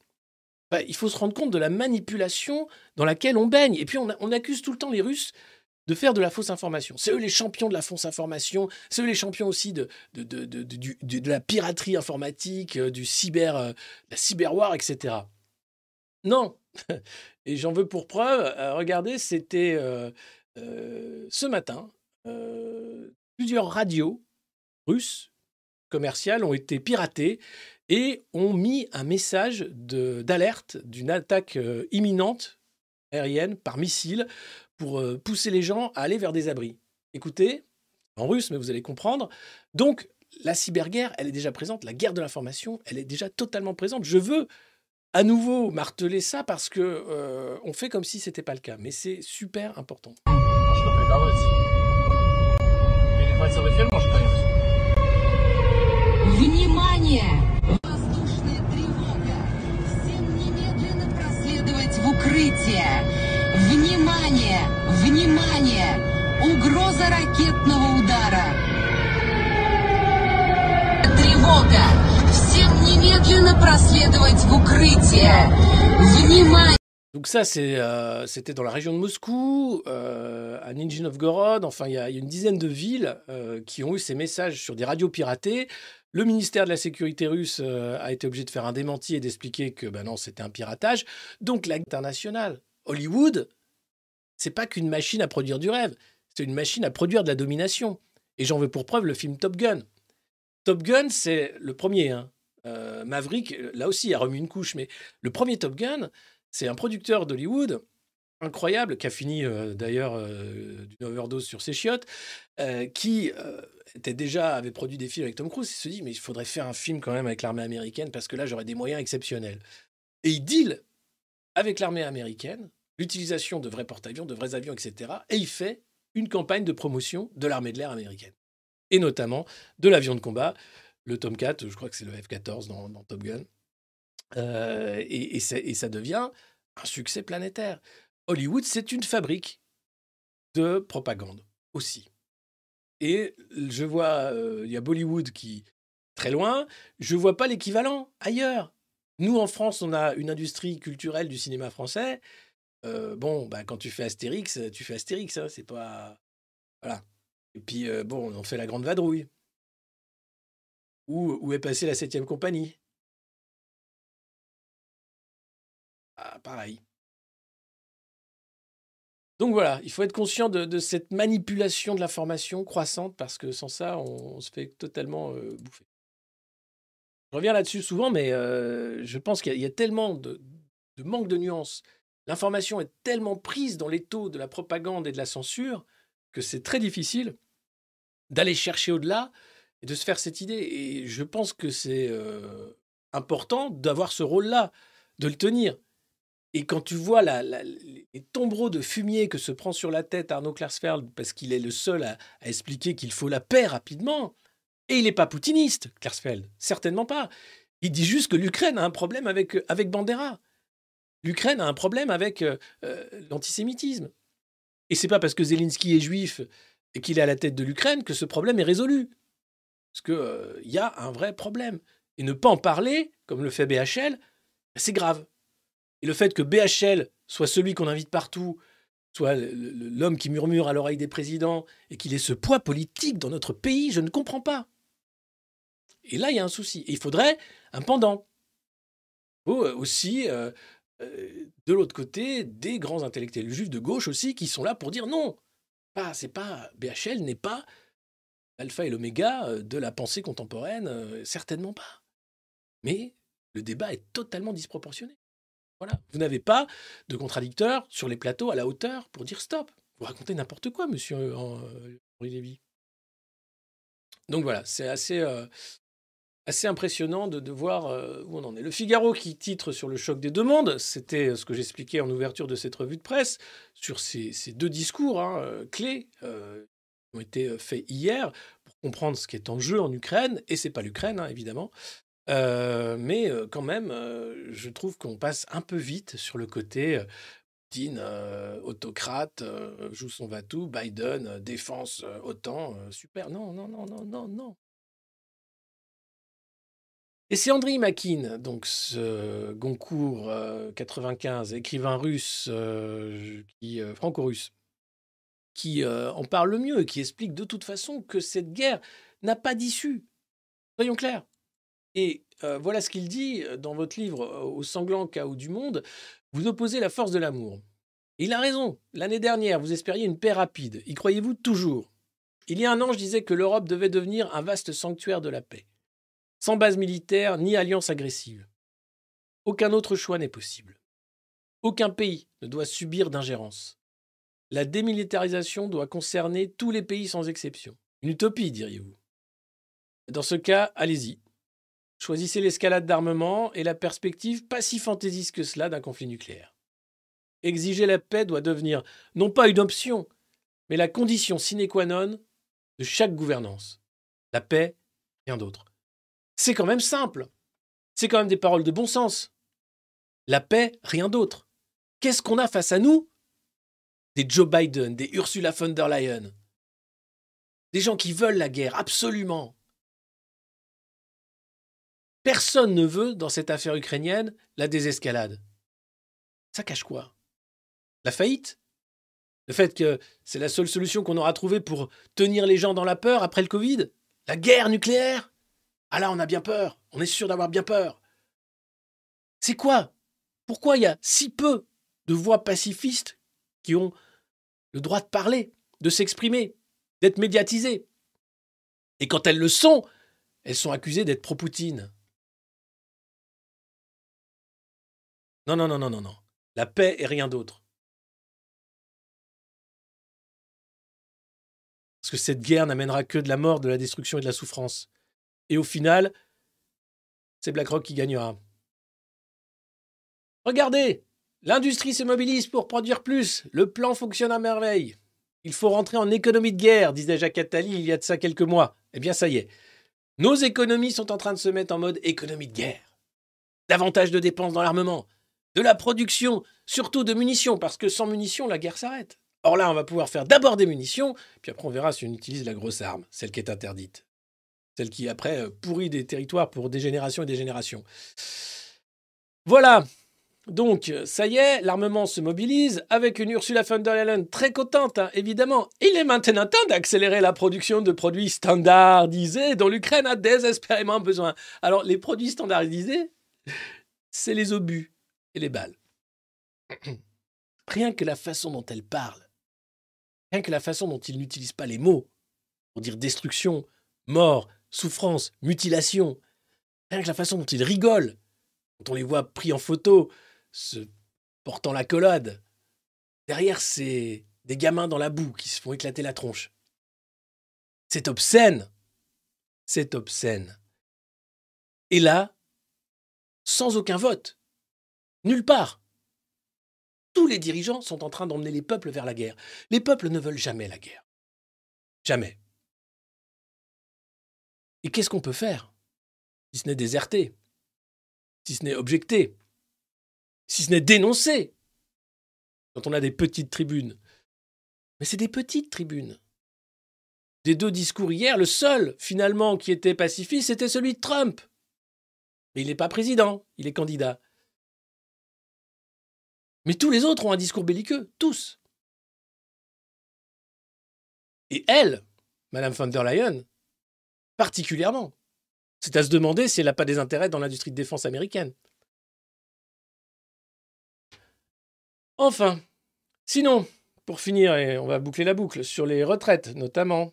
Il faut se rendre compte de la manipulation dans laquelle on baigne. Et puis on accuse tout le temps les Russes de faire de la fausse information. C'est eux les champions de la fausse information, c'est eux les champions aussi de, la piraterie informatique, euh, du cyber, euh, la cyberwar, etc. Non. *laughs* Et j'en veux pour preuve, euh, regardez, c'était ce matin, plusieurs radios russes commerciales ont été piratées et ont mis un message d'alerte d'une attaque imminente aérienne par missile pour euh, pousser les gens à aller vers des abris. Écoutez, en russe, mais vous allez comprendre. Donc, la cyberguerre, elle est déjà présente. La guerre de l'information, elle est déjà totalement présente. Je veux à nouveau marteler ça parce que euh, on fait comme si c'était pas le cas, mais c'est super important. Внимание! Воздушная тревога! Всем немедленно проследовать в укрытие! Внимание! Внимание! Угроза ракетного удара! Тревога! Всем немедленно проследовать в укрытие! Внимание! Donc ça, c'est, euh, c'était dans la région de Moscou, euh, à Nizhny Novgorod. Enfin, il y, a il y a une dizaine de villes euh, qui ont eu ces messages sur des radios piratées. Le ministère de la Sécurité russe euh, a été obligé de faire un démenti et d'expliquer que ben non, c'était un piratage. Donc l'international, Hollywood, c'est pas qu'une machine à produire du rêve, c'est une machine à produire de la domination. Et j'en veux pour preuve le film Top Gun. Top Gun, c'est le premier. hein. Euh, Maverick, là aussi, a remis une couche, mais le premier Top Gun, c'est un producteur d'Hollywood incroyable, qui a fini euh, d'ailleurs euh, d'une overdose sur ses chiottes, qui était déjà avait produit des films avec Tom Cruise. Il se dit mais il faudrait faire un film quand même avec l'armée américaine parce que là j'aurais des moyens exceptionnels. Et il deal avec l'armée américaine l'utilisation de vrais porte-avions, de vrais avions, etc. Et il fait une campagne de promotion de l'armée de l'air américaine et notamment de l'avion de combat, le Tomcat, je crois que c'est le F-14 dans, Top Gun. Euh, et, ça devient un succès planétaire. Hollywood, c'est une fabrique de propagande aussi. Et je vois, euh, il y a Bollywood qui très loin, je vois pas l'équivalent ailleurs. Nous, en France, on a une industrie culturelle du cinéma français. Bon, bah, quand tu fais Astérix, tu fais Astérix, hein, c'est pas... Voilà. Et puis, bon, on fait la Grande Vadrouille. Où, est passée la septième compagnie? Ah, pareil. Donc voilà, il faut être conscient de, cette manipulation de l'information croissante parce que sans ça, on, se fait totalement bouffer. Je reviens là-dessus souvent, mais je pense qu'il y, a- il y a tellement de, de manque de nuances. L'information est tellement prise dans les taux de la propagande et de la censure que c'est très difficile d'aller chercher au-delà et de se faire cette idée. Et je pense que c'est euh, important d'avoir ce rôle-là, de le tenir. Et quand tu vois les tombereaux de fumier que se prend sur la tête Arnaud Klarsfeld, parce qu'il est le seul à, expliquer qu'il faut la paix rapidement, et il n'est pas poutiniste, Klarsfeld, certainement pas. Il dit juste que l'Ukraine a un problème avec, avec Bandera. L'Ukraine a un problème avec l'antisémitisme. Et c'est pas parce que Zelensky est juif et qu'il est à la tête de l'Ukraine que ce problème est résolu. Parce qu'il y a un vrai problème. Et ne pas en parler, comme le fait BHL, C'est grave. Et le fait que BHL soit celui qu'on invite partout, soit l'homme qui murmure à l'oreille des présidents et qu'il ait ce poids politique dans notre pays, je ne comprends pas. Et là, il y a un souci. Et il faudrait un pendant. Euh, aussi, de l'autre côté, des grands intellectuels juifs de gauche aussi qui sont là pour dire non. Pas, c'est pas BHL n'est pas l'alpha et l'oméga euh, de la pensée contemporaine, euh, certainement pas. Mais le débat est totalement disproportionné. Voilà. Vous n'avez pas de contradicteur sur les plateaux à la hauteur pour dire stop. Vous racontez n'importe quoi, monsieur euh, Henri Lévy. Donc voilà, c'est assez, euh, assez impressionnant de, de voir euh, où on en est. Le Figaro qui titre sur le choc des deux mondes, c'était ce que j'expliquais en ouverture de cette revue de presse, sur ces, ces deux discours hein, euh, clés euh, qui ont été faits hier pour comprendre ce qui est en jeu en Ukraine, et c'est pas l'Ukraine, hein, évidemment. Euh, mais euh, quand même, euh, je trouve qu'on passe un peu vite sur le côté euh, Poutine, euh, autocrate, euh, joue son va-tout, Biden, euh, défense, euh, OTAN, euh, super. Non, non, non, non, non, non. Et c'est Andriy Makin, donc ce Goncourt euh, 95, écrivain russe, euh, qui, euh, franco-russe, qui euh, en parle le mieux et qui explique de toute façon que cette guerre n'a pas d'issue. Soyons clairs. Et euh, voilà ce qu'il dit euh, dans votre livre euh, Au sanglant chaos du monde. Vous opposez la force de l'amour. Il a raison. L'année dernière, vous espériez une paix rapide. Y croyez-vous toujours? Il y a un an, je disais que l'Europe devait devenir un vaste sanctuaire de la paix. Sans base militaire ni alliance agressive. Aucun autre choix n'est possible. Aucun pays ne doit subir d'ingérence. La démilitarisation doit concerner tous les pays sans exception. Une utopie, diriez-vous? Dans ce cas, allez-y. Choisissez l'escalade d'armement et la perspective pas si fantaisiste que cela d'un conflit nucléaire. Exiger la paix doit devenir non pas une option, mais la condition sine qua non de chaque gouvernance. La paix, rien d'autre. C'est quand même simple. C'est quand même des paroles de bon sens. La paix, rien d'autre. Qu'est-ce qu'on a face à nous? Des Joe Biden, des Ursula von der Leyen. Des gens qui veulent la guerre, absolument. Personne ne veut, dans cette affaire ukrainienne, la désescalade. Ça cache quoi? La faillite? Le fait que c'est la seule solution qu'on aura trouvée pour tenir les gens dans la peur après le Covid? La guerre nucléaire? Ah là, on a bien peur. On est sûr d'avoir bien peur. C'est quoi? Pourquoi il y a si peu de voix pacifistes qui ont le droit de parler, de s'exprimer, d'être médiatisées? Et quand elles le sont, elles sont accusées d'être pro-Poutine. Non, non, non, non, non, non. La paix et rien d'autre. Parce que cette guerre n'amènera que de la mort, de la destruction et de la souffrance. Et au final, c'est BlackRock qui gagnera. Regardez, l'industrie se mobilise pour produire plus. Le plan fonctionne à merveille. Il faut rentrer en économie de guerre, disait Jacques Attali il y a de ça quelques mois. Eh bien, ça y est. Nos économies sont en train de se mettre en mode économie de guerre. Davantage de dépenses dans l'armement, de la production, surtout de munitions, parce que sans munitions, la guerre s'arrête. Or là, on va pouvoir faire d'abord des munitions, puis après on verra si on utilise la grosse arme, celle qui est interdite. Celle qui, après, euh, pourrit des territoires pour des générations et des générations. Voilà. Donc, ça y est, l'armement se mobilise avec une Ursula von der Leyen très contente, hein, évidemment. Il est maintenant temps d'accélérer la production de produits standardisés dont l'Ukraine a désespérément besoin. Alors, les produits standardisés, c'est les obus et les balles. *clears throat* Rien que la façon dont elle parle, rien que la façon dont il n'utilise pas les mots pour dire destruction, mort, souffrance, mutilation, rien que la façon dont il rigole, quand on les voit pris en photo, se portant la collade, derrière c'est des gamins dans la boue qui se font éclater la tronche. C'est obscène. C'est obscène. Et là, sans aucun vote, nulle part. Tous les dirigeants sont en train d'emmener les peuples vers la guerre. Les peuples ne veulent jamais la guerre. Jamais. Et qu'est-ce qu'on peut faire? Si ce n'est déserter, si ce n'est objecter, si ce n'est dénoncer, quand on a des petites tribunes. Mais c'est des petites tribunes. Des deux discours hier, le seul, finalement, qui était pacifiste, c'était celui de Trump. Mais il n'est pas président, il est candidat. Mais tous les autres ont un discours belliqueux, tous. Et elle, Madame von der Leyen, particulièrement. C'est à se demander si elle n'a pas des intérêts dans l'industrie de défense américaine. Enfin, sinon, pour finir, et on va boucler la boucle, sur les retraites notamment.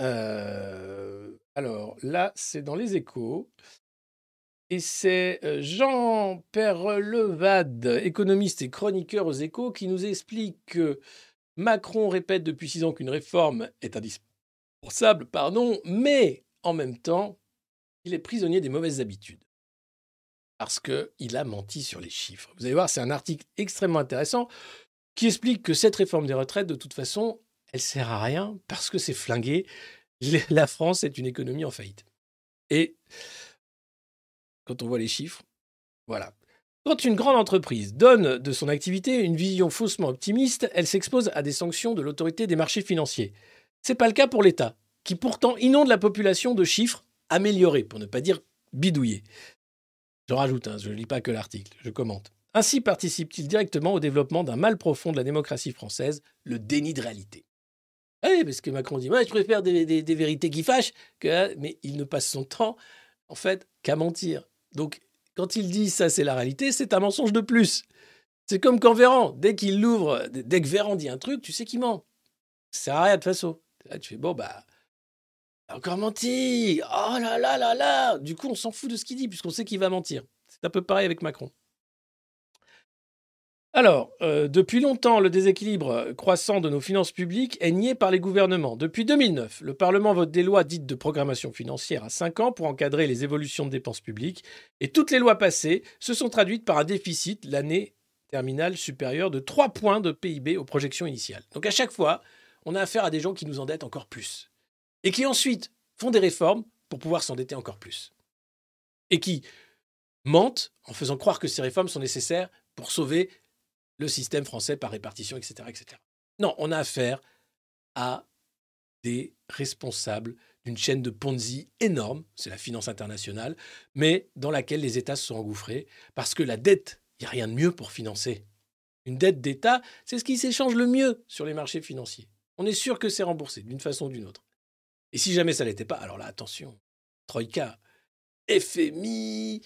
Euh, alors là, c'est dans les échos. Et c'est euh, Jean Perlevade, économiste et chroniqueur aux échos, qui nous explique que Macron répète depuis six ans qu'une réforme est indispensable, pardon, mais en même temps, il est prisonnier des mauvaises habitudes. Parce qu'il a menti sur les chiffres. Vous allez voir, c'est un article extrêmement intéressant qui explique que cette réforme des retraites, de toute façon, elle sert à rien parce que c'est flingué. La France est une économie en faillite. Et quand on voit les chiffres, voilà. Quand une grande entreprise donne de son activité une vision faussement optimiste, elle s'expose à des sanctions de l'autorité des marchés financiers. C'est pas le cas pour l'État, qui pourtant inonde la population de chiffres améliorés, pour ne pas dire bidouillés. Je rajoute, hein, je ne lis pas que l'article, je commente. Ainsi participe-t-il directement au développement d'un mal profond de la démocratie française, le déni de réalité. Ah Oui, parce que Macron dit, moi je préfère des, vérités qui fâchent, mais il ne passe son temps, en fait, qu'à mentir. Donc, quand il dit ça, c'est la réalité, c'est un mensonge de plus. C'est comme quand Véran, dès qu'il l'ouvre, dès que Véran dit un truc, tu sais qu'il ment. Ça sert à rien de façon. Là, tu fais, bon, bah, encore menti. Oh là là là là. Du coup, on s'en fout de ce qu'il dit, puisqu'on sait qu'il va mentir. C'est un peu pareil avec Macron. Alors, euh, depuis longtemps, le déséquilibre croissant de nos finances publiques est nié par les gouvernements. Depuis 2009, le Parlement vote des lois dites de programmation financière à 5 ans pour encadrer les évolutions de dépenses publiques, et toutes les lois passées se sont traduites par un déficit l'année terminale supérieur de 3 points de PIB aux projections initiales. Donc à chaque fois, on a affaire à des gens qui nous endettent encore plus, et qui ensuite font des réformes pour pouvoir s'endetter encore plus, et qui mentent en faisant croire que ces réformes sont nécessaires pour sauver le système français par répartition, etc., etc. Non, on a affaire à des responsables d'une chaîne de Ponzi énorme, c'est la finance internationale, mais dans laquelle les États se sont engouffrés, parce que la dette, il n'y a rien de mieux pour financer. Une dette d'État, c'est ce qui s'échange le mieux sur les marchés financiers. On est sûr que c'est remboursé d'une façon ou d'une autre. Et si jamais ça l'était pas, alors là, attention, Troïka, FMI,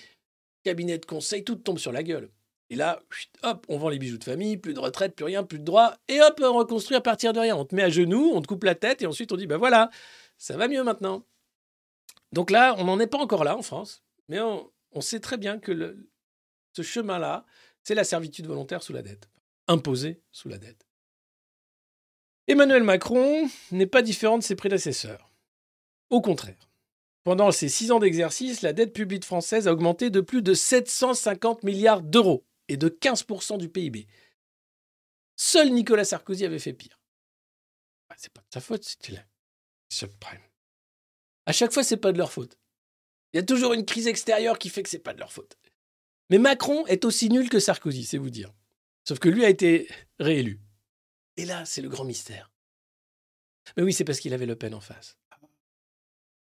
cabinet de conseil, tout tombe sur la gueule. Et là, hop, on vend les bijoux de famille, plus de retraite, plus rien, plus de droits, et hop, on reconstruit à partir de rien. On te met à genoux, on te coupe la tête, et ensuite on dit, ben voilà, ça va mieux maintenant. Donc là, on n'en est pas encore là en France, mais on, sait très bien que ce chemin-là, c'est la servitude volontaire sous la dette, imposée sous la dette. Emmanuel Macron n'est pas différent de ses prédécesseurs. Au contraire. Pendant ses six ans d'exercice, la dette publique française a augmenté de plus de 750 milliards d'euros et de 15% du PIB. Seul Nicolas Sarkozy avait fait pire. Ah, C'est pas de sa faute, c'était la subprime. À chaque fois, c'est pas de leur faute. Il y a toujours une crise extérieure qui fait que c'est pas de leur faute. Mais Macron est aussi nul que Sarkozy, c'est vous dire. Sauf que lui a été réélu. Et là, c'est le grand mystère. Mais oui, c'est parce qu'il avait Le Pen en face.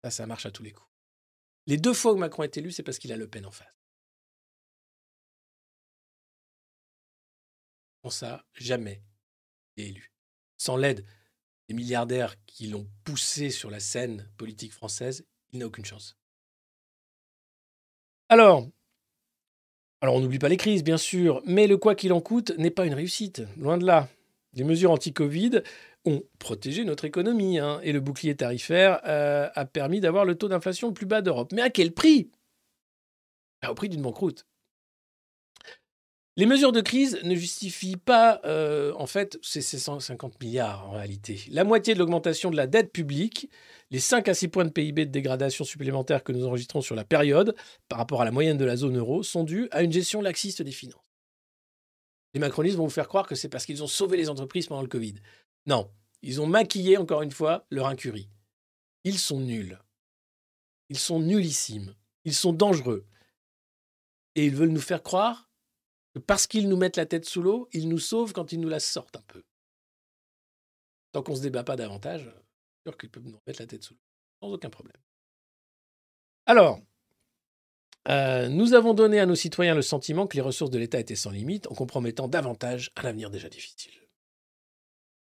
Ça, ça marche à tous les coups. Les deux fois où Macron est élu, c'est parce qu'il a Le Pen en face. Sans ça, jamais il est élu. Sans l'aide des milliardaires qui l'ont poussé sur la scène politique française, il n'a aucune chance. Alors, alors on n'oublie pas les crises, bien sûr, mais le quoi qu'il en coûte n'est pas une réussite, loin de là. Les mesures anti-Covid ont protégé notre économie, hein, et le bouclier tarifaire euh, a permis d'avoir le taux d'inflation le plus bas d'Europe. Mais à quel prix? Ah, Au prix d'une banqueroute. Les mesures de crise ne justifient pas, euh, en fait, ces 150 milliards en réalité. La moitié de l'augmentation de la dette publique, les 5 à 6 points de PIB de dégradation supplémentaire que nous enregistrons sur la période par rapport à la moyenne de la zone euro sont dus à une gestion laxiste des finances. Les macronistes vont vous faire croire que c'est parce qu'ils ont sauvé les entreprises pendant le Covid. Non, ils ont maquillé, encore une fois, leur incurie. Ils sont nuls. Ils sont nullissimes. Ils sont dangereux. Et ils veulent nous faire croire que parce qu'ils nous mettent la tête sous l'eau, ils nous sauvent quand ils nous la sortent un peu. Tant qu'on ne se débat pas davantage, c'est sûr qu'ils peuvent nous remettre la tête sous l'eau, sans aucun problème. Alors, Euh, nous avons donné à nos citoyens le sentiment que les ressources de l'État étaient sans limite, en compromettant davantage un avenir déjà difficile.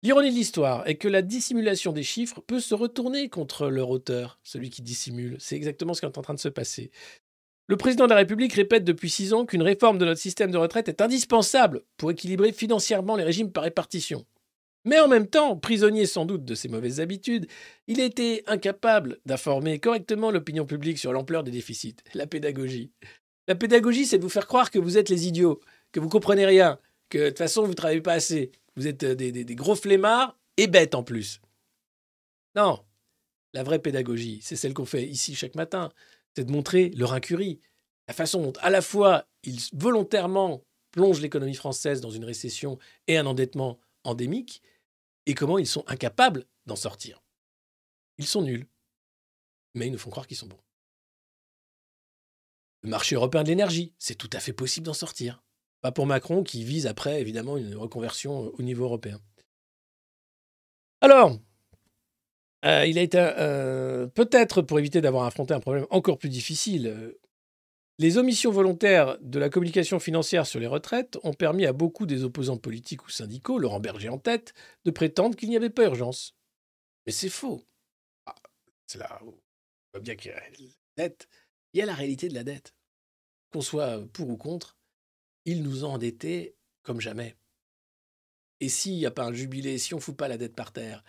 L'ironie de l'histoire est que la dissimulation des chiffres peut se retourner contre leur auteur, celui qui dissimule. C'est exactement ce qui est en train de se passer. Le président de la République répète depuis six ans qu'une réforme de notre système de retraite est indispensable pour équilibrer financièrement les régimes par répartition. Mais en même temps, prisonnier sans doute de ses mauvaises habitudes, il été incapable d'informer correctement l'opinion publique sur l'ampleur des déficits. La pédagogie. La pédagogie, c'est de vous faire croire que vous êtes les idiots, que vous comprenez rien, que de toute façon, vous ne travaillez pas assez. Vous êtes euh, des, des- des gros flemmards et bêtes en plus. Non. La vraie pédagogie, c'est celle qu'on fait ici chaque matin. C'est de montrer leur incurie. La façon dont, à la fois, ils volontairement plongent l'économie française dans une récession et un endettement endémique, et comment ils sont incapables d'en sortir. Ils sont nuls, mais ils nous font croire qu'ils sont bons. Le marché européen de l'énergie, c'est tout à fait possible d'en sortir. Pas pour Macron qui vise après, évidemment, une reconversion au niveau européen. Alors, euh, il a été euh, peut-être pour éviter d'avoir affronté un problème encore plus difficile. Les omissions volontaires de la communication financière sur les retraites ont permis à beaucoup des opposants politiques ou syndicaux, Laurent Berger en tête, de prétendre qu'il n'y avait pas urgence. Mais c'est faux. Ah, c'est là où on voit bien qu'il y a la dette. Il y a la réalité de la dette. Qu'on soit pour ou contre, ils nous ont endettés comme jamais. Et s'il n'y a pas un jubilé, si on fout pas la dette par terre,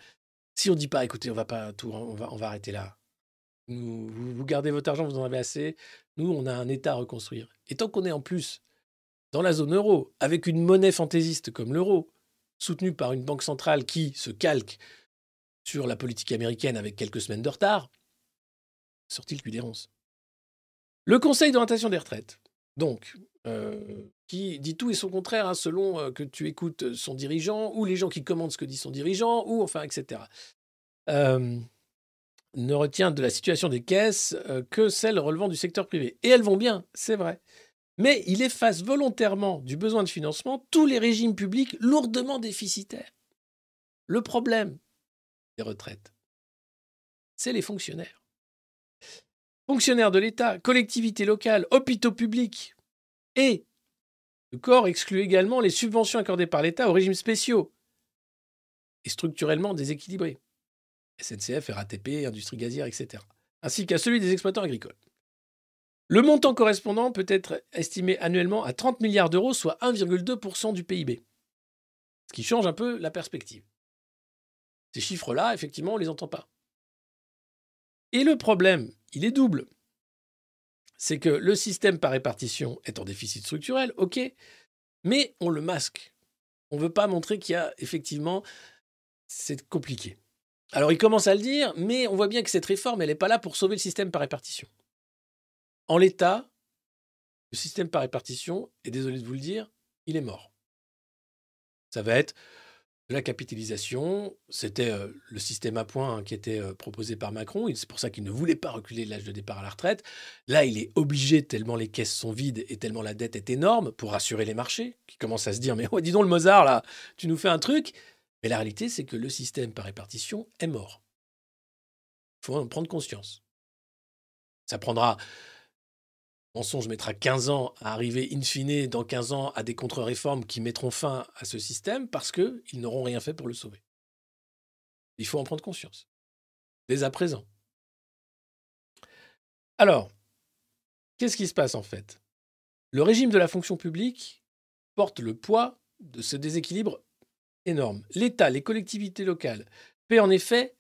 si on dit pas, écoutez, on va pas tout, on va, arrêter là. Vous gardez votre argent, vous en avez assez. Nous, on a un État à reconstruire. Et tant qu'on est en plus dans la zone euro, avec une monnaie fantaisiste comme l'euro, soutenue par une banque centrale qui se calque sur la politique américaine avec quelques semaines de retard, sorti le cul des ronces. Le Conseil d'orientation des retraites, donc, euh, qui dit tout et son contraire, hein, selon euh, que tu écoutes son dirigeant, ou les gens qui commandent ce que dit son dirigeant, ou enfin, etc. ne retient de la situation des caisses euh, que celles relevant du secteur privé. Et elles vont bien, c'est vrai. Mais il efface volontairement du besoin de financement tous les régimes publics lourdement déficitaires. Le problème des retraites, c'est les fonctionnaires. Fonctionnaires de l'État, collectivités locales, hôpitaux publics. Et le corps exclut également les subventions accordées par l'État aux régimes spéciaux et structurellement déséquilibrés. SNCF, RATP, industrie gazière, etc. Ainsi qu'à celui des exploitants agricoles. Le montant correspondant peut être estimé annuellement à 30 milliards d'euros, soit 1,2% du PIB. Ce qui change un peu la perspective. Ces chiffres-là, effectivement, on ne les entend pas. Et le problème, il est double. C'est que le système par répartition est en déficit structurel, ok, mais on le masque. On ne veut pas montrer qu'il y a effectivement... C'est compliqué. Alors il commence à le dire, mais on voit bien que cette réforme, elle n'est pas là pour sauver le système par répartition. En l'état, le système par répartition, et désolé de vous le dire, il est mort. Ça va être la capitalisation. C'était euh, le système à points hein, qui était euh, proposé par Macron. C'est pour ça qu'il ne voulait pas reculer l'âge de départ à la retraite. Là, il est obligé, tellement les caisses sont vides et tellement la dette est énorme, pour rassurer les marchés, qui commencent à se dire, mais oh, dis donc le Mozart, là, tu nous fais un truc. Mais la réalité, c'est que le système par répartition est mort. Il faut en prendre conscience. Ça prendra, mensonge mettra 15 ans à arriver in fine, dans 15 ans, à des contre-réformes qui mettront fin à ce système parce qu'ils n'auront rien fait pour le sauver. Il faut en prendre conscience. Dès à présent. Alors, qu'est-ce qui se passe en fait? Le régime de la fonction publique porte le poids de ce déséquilibre L'État, les collectivités locales paient en effet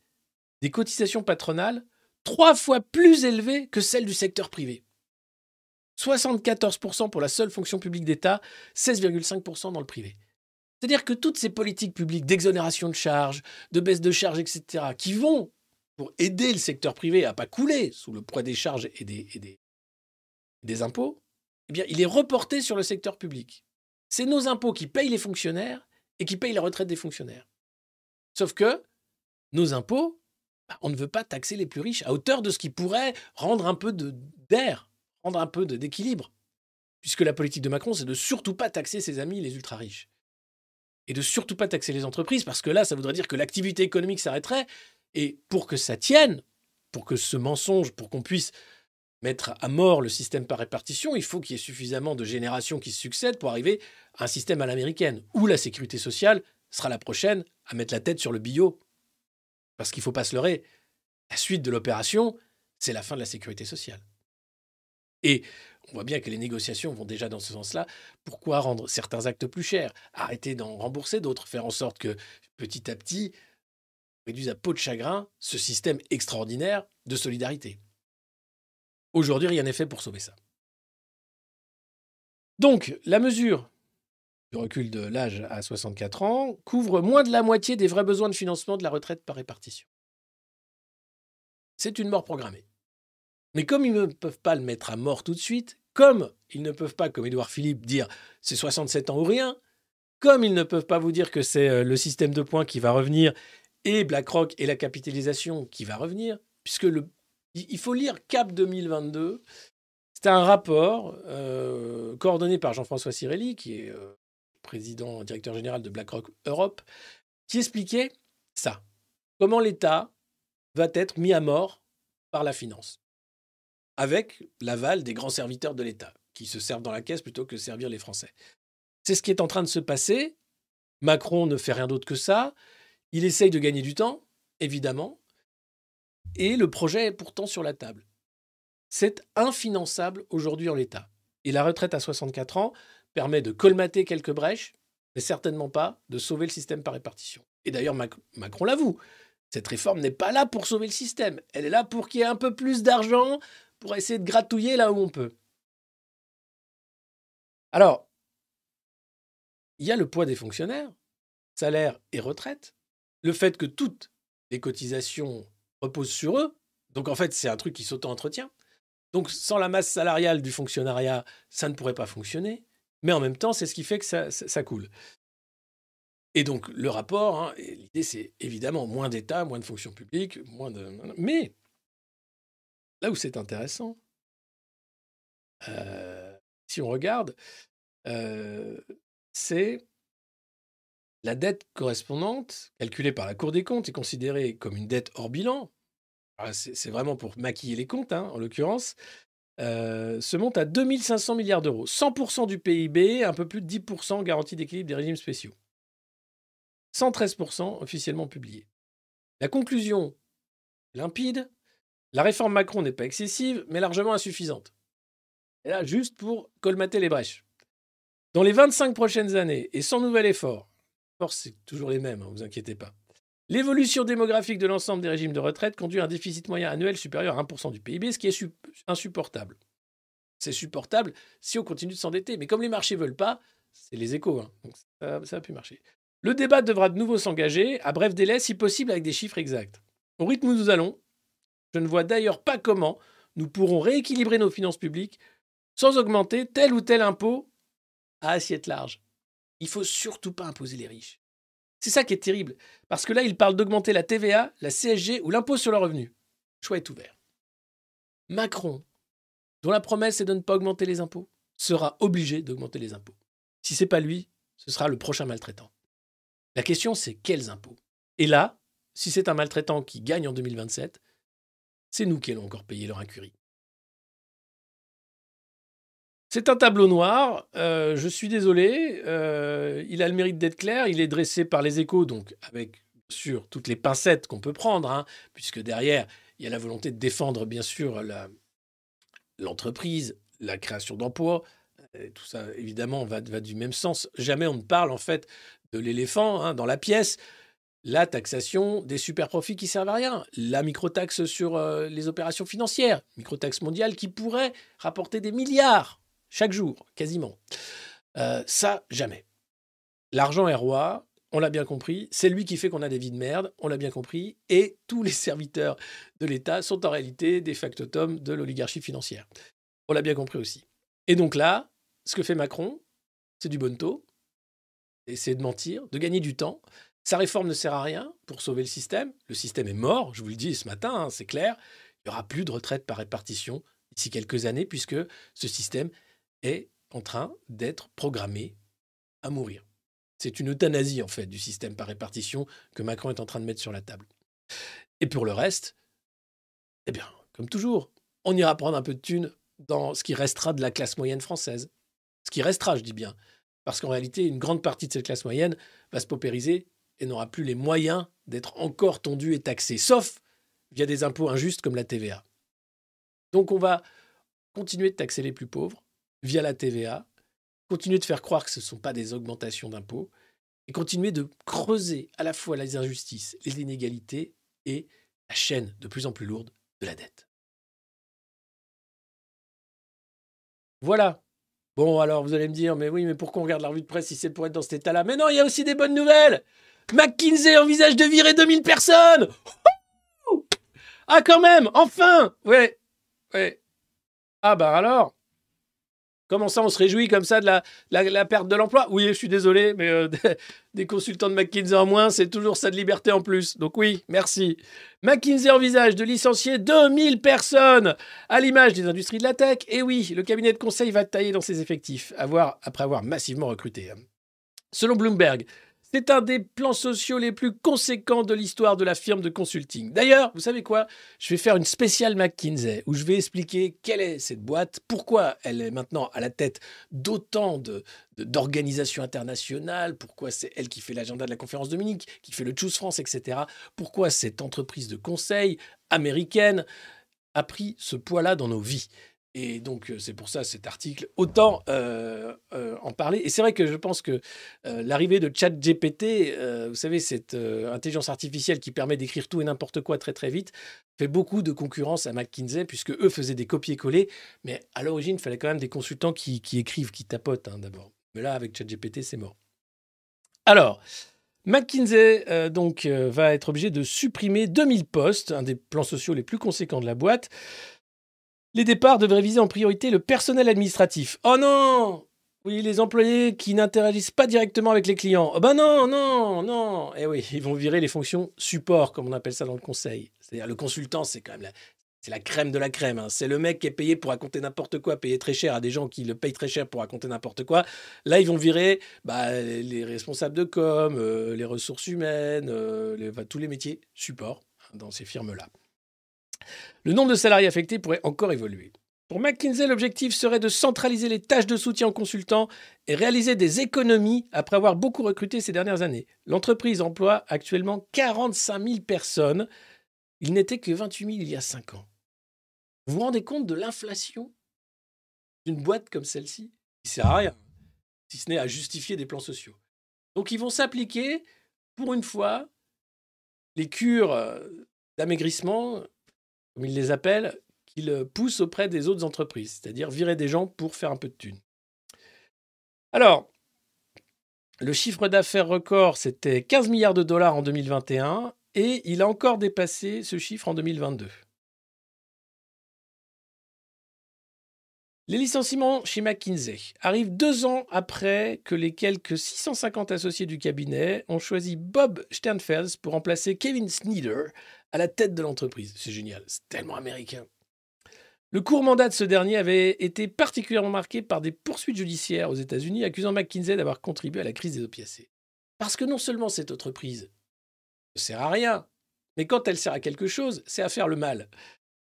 des cotisations patronales trois fois plus élevées que celles du secteur privé. 74% pour la seule fonction publique d'État, 16,5% dans le privé. C'est-à-dire que toutes ces politiques publiques d'exonération de charges, de baisse de charges, etc., qui vont pour aider le secteur privé à pas couler sous le poids des charges et des impôts, eh bien, il est reporté sur le secteur public. C'est nos impôts qui payent les fonctionnaires et qui payent la retraite des fonctionnaires. Sauf que nos impôts, bah, on ne veut pas taxer les plus riches à hauteur de ce qui pourrait rendre un peu d'air, rendre un peu d'équilibre. Puisque la politique de Macron, c'est de surtout pas taxer ses amis les ultra riches. Et de surtout pas taxer les entreprises, parce que là, ça voudrait dire que l'activité économique s'arrêterait. Et pour que ça tienne, pour que ce mensonge, pour qu'on puisse mettre à mort le système par répartition, il faut qu'il y ait suffisamment de générations qui se succèdent pour arriver à un système à l'américaine, où la sécurité sociale sera la prochaine à mettre la tête sur le billot. Parce qu'il ne faut pas se leurrer, la suite de l'opération, c'est la fin de la sécurité sociale. Et on voit bien que les négociations vont déjà dans ce sens-là. Pourquoi rendre certains actes plus chers? Arrêter d'en rembourser d'autres, faire en sorte que petit à petit, on réduise à peau de chagrin ce système extraordinaire de solidarité. Aujourd'hui, rien n'est fait pour sauver ça. Donc, la mesure du recul de l'âge à 64 ans couvre moins de la moitié des vrais besoins de financement de la retraite par répartition. C'est une mort programmée. Mais comme ils ne peuvent pas le mettre à mort tout de suite, comme ils ne peuvent pas, comme Édouard Philippe, dire c'est 67 ans ou rien, comme ils ne peuvent pas vous dire que c'est euh, le système de points qui va revenir et BlackRock et la capitalisation qui va revenir, puisque le, il faut lire Cap 2022. C'est un rapport euh, coordonné par Jean-François Cirelli, qui est euh, président, directeur général de BlackRock Europe, qui expliquait ça. Comment l'État va être mis à mort par la finance, avec l'aval des grands serviteurs de l'État, qui se servent dans la caisse plutôt que servir les Français. C'est ce qui est en train de se passer. Macron ne fait rien d'autre que ça. Il essaye de gagner du temps, évidemment, et le projet est pourtant sur la table. C'est infinançable aujourd'hui en l'état. Et la retraite à 64 ans permet de colmater quelques brèches, mais certainement pas de sauver le système par répartition. Et d'ailleurs, Mac- Macron l'avoue, cette réforme n'est pas là pour sauver le système. Elle est là pour qu'il y ait un peu plus d'argent pour essayer de gratouiller là où on peut. Alors, il y a le poids des fonctionnaires, salaire et retraite, le fait que toutes les cotisations reposent sur eux. Donc en fait, c'est un truc qui s'auto-entretient. Donc sans la masse salariale du fonctionnariat, ça ne pourrait pas fonctionner. Mais en même temps, c'est ce qui fait que ça, ça- coule. Et donc le rapport, hein, l'idée c'est évidemment moins d'État, moins de fonction publique, moins de... Mais là où c'est intéressant, euh, si on regarde, euh, c'est la dette correspondante, calculée par la Cour des comptes et considérée comme une dette hors bilan, c'est c'est vraiment pour maquiller les comptes, hein, en l'occurrence, euh, se monte à 2500 milliards d'euros. 100% du PIB, un peu plus de 10% garantie d'équilibre des régimes spéciaux. 113% officiellement publié. La conclusion limpide. La réforme Macron n'est pas excessive, mais largement insuffisante. Et là, juste pour colmater les brèches. Dans les 25 prochaines années, et sans nouvel effort, force c'est toujours les mêmes, ne vous inquiétez pas, l'évolution démographique de l'ensemble des régimes de retraite conduit à un déficit moyen annuel supérieur à 1% du PIB, ce qui est su- insupportable. C'est supportable si on continue de s'endetter. Mais comme les marchés ne veulent pas, c'est les échos. hein. Donc ça, ça a pu marcher. Le débat devra de nouveau s'engager, à bref délai, si possible avec des chiffres exacts. Au rythme où nous allons, je ne vois d'ailleurs pas comment nous pourrons rééquilibrer nos finances publiques sans augmenter tel ou tel impôt à assiette large. Il faut surtout pas imposer les riches. C'est ça qui est terrible, parce que là, il parle d'augmenter la TVA, la CSG ou l'impôt sur le revenu. Le choix est ouvert. Macron, dont la promesse est de ne pas augmenter les impôts, sera obligé d'augmenter les impôts. Si c'est pas lui, ce sera le prochain maltraitant. La question, c'est quels impôts? Et là, si c'est un maltraitant qui gagne en 2027, c'est nous qui allons encore payer leur incurie. C'est un tableau noir, euh, je suis désolé, euh, il a le mérite d'être clair, il est dressé par les échos, donc avec sûr toutes les pincettes qu'on peut prendre, hein, puisque derrière, il y a la volonté de défendre bien sûr l'entreprise, la création d'emplois, euh, tout ça évidemment va, du même sens. Jamais on ne parle en fait de l'éléphant hein, dans la pièce, la taxation des super profits qui servent à rien, la microtaxe sur les opérations financières, microtaxe mondiale qui pourrait rapporter des milliards chaque jour, quasiment. Euh, ça, jamais. L'argent est roi, on l'a bien compris, c'est lui qui fait qu'on a des vies de merde, on l'a bien compris, et tous les serviteurs de l'État sont en réalité des factotums de l'oligarchie financière. On l'a bien compris aussi. Et donc là, ce que fait Macron, c'est du bonneteau, essayer de mentir, de gagner du temps. Sa réforme ne sert à rien pour sauver le système. Le système est mort, je vous le dis ce matin, hein, c'est clair. Il n'y aura plus de retraite par répartition d'ici quelques années, puisque ce système est en train d'être programmé à mourir. C'est une euthanasie, en fait, du système par répartition que Macron est en train de mettre sur la table. Et pour le reste, eh bien, comme toujours, on ira prendre un peu de thunes dans ce qui restera de la classe moyenne française. Ce qui restera, je dis bien. Parce qu'en réalité, une grande partie de cette classe moyenne va se paupériser et n'aura plus les moyens d'être encore tondue et taxée, sauf via des impôts injustes comme la TVA. Donc on va continuer de taxer les plus pauvres via la TVA, continuer de faire croire que ce ne sont pas des augmentations d'impôts, et continuer de creuser à la fois les injustices, les inégalités et la chaîne de plus en plus lourde de la dette. Voilà. Bon, alors vous allez me dire, mais oui, mais pourquoi on regarde la revue de presse si c'est pour être dans cet état-là? Mais non, il y a aussi des bonnes nouvelles McKinsey envisage de virer 2000 personnes Ah, quand même Enfin Ouais, ouais. Ah, bah alors? Comment ça, on se réjouit comme ça de la, perte de l'emploi? Oui, je suis désolé, mais euh, des, des consultants de McKinsey en moins, c'est toujours ça de liberté en plus. Donc oui, merci. McKinsey envisage de licencier 2000 personnes à l'image des industries de la tech. Et oui, le cabinet de conseil va tailler dans ses effectifs, avoir, après avoir massivement recruté. hein. Selon Bloomberg, c'est un des plans sociaux les plus conséquents de l'histoire de la firme de consulting. D'ailleurs, vous savez quoi? Je vais faire une spéciale McKinsey où je vais expliquer quelle est cette boîte, pourquoi elle est maintenant à la tête d'autant d'organisations internationales, pourquoi c'est elle qui fait l'agenda de la conférence de Munich, qui fait le Choose France, etc. Pourquoi cette entreprise de conseil américaine a pris ce poids-là dans nos vies. Et donc, euh, c'est pour ça cet article, autant euh, euh, en parler. Et c'est vrai que je pense que l'arrivée de ChatGPT, vous savez, cette intelligence artificielle qui permet d'écrire tout et n'importe quoi très très vite, fait beaucoup de concurrence à McKinsey, puisque eux faisaient des copier-coller. Mais à l'origine, il fallait quand même des consultants qui, écrivent, qui tapotent hein, d'abord. Mais là, avec ChatGPT, c'est mort. Alors, McKinsey donc, va être obligé de supprimer 2000 postes, un des plans sociaux les plus conséquents de la boîte. Les départs devraient viser en priorité le personnel administratif. Oh non Oui, les employés qui n'interagissent pas directement avec les clients. Oh ben non, non, non Eh oui, ils vont virer les fonctions support, comme on appelle ça dans le conseil. C'est-à-dire le consultant, c'est quand même la, c'est la crème de la crème. hein. C'est le mec qui est payé pour raconter n'importe quoi, payé très cher à des gens qui le payent très cher pour raconter n'importe quoi. Là, ils vont virer bah, les responsables de com, euh, les ressources humaines, euh, les- tous les métiers support hein, dans ces firmes-là. Le nombre de salariés affectés pourrait encore évoluer. Pour McKinsey, l'objectif serait de centraliser les tâches de soutien aux consultants et réaliser des économies après avoir beaucoup recruté ces dernières années. L'entreprise emploie actuellement 45 000 personnes. Il n'était que 28 000 il y a 5 ans. Vous vous rendez compte de l'inflation d'une boîte comme celle-ci? Qui sert à rien, si ce n'est à justifier des plans sociaux. Donc ils vont s'appliquer, pour une fois, les cures euh, d'amaigrissement, comme ils les appellent, qu'ils poussent auprès des autres entreprises, c'est-à-dire virer des gens pour faire un peu de thunes. Alors, le chiffre d'affaires record, c'était 15 milliards de dollars en 2021 et il a encore dépassé ce chiffre en 2022. Les licenciements chez McKinsey arrivent deux ans après que les quelques 650 associés du cabinet ont choisi Bob Sternfels pour remplacer Kevin Snyder à la tête de l'entreprise. C'est génial, c'est tellement américain. Le court mandat de ce dernier avait été particulièrement marqué par des poursuites judiciaires aux États-Unis accusant McKinsey d'avoir contribué à la crise des opiacés. Parce que non seulement cette entreprise ne sert à rien, mais quand elle sert à quelque chose, c'est à faire le mal.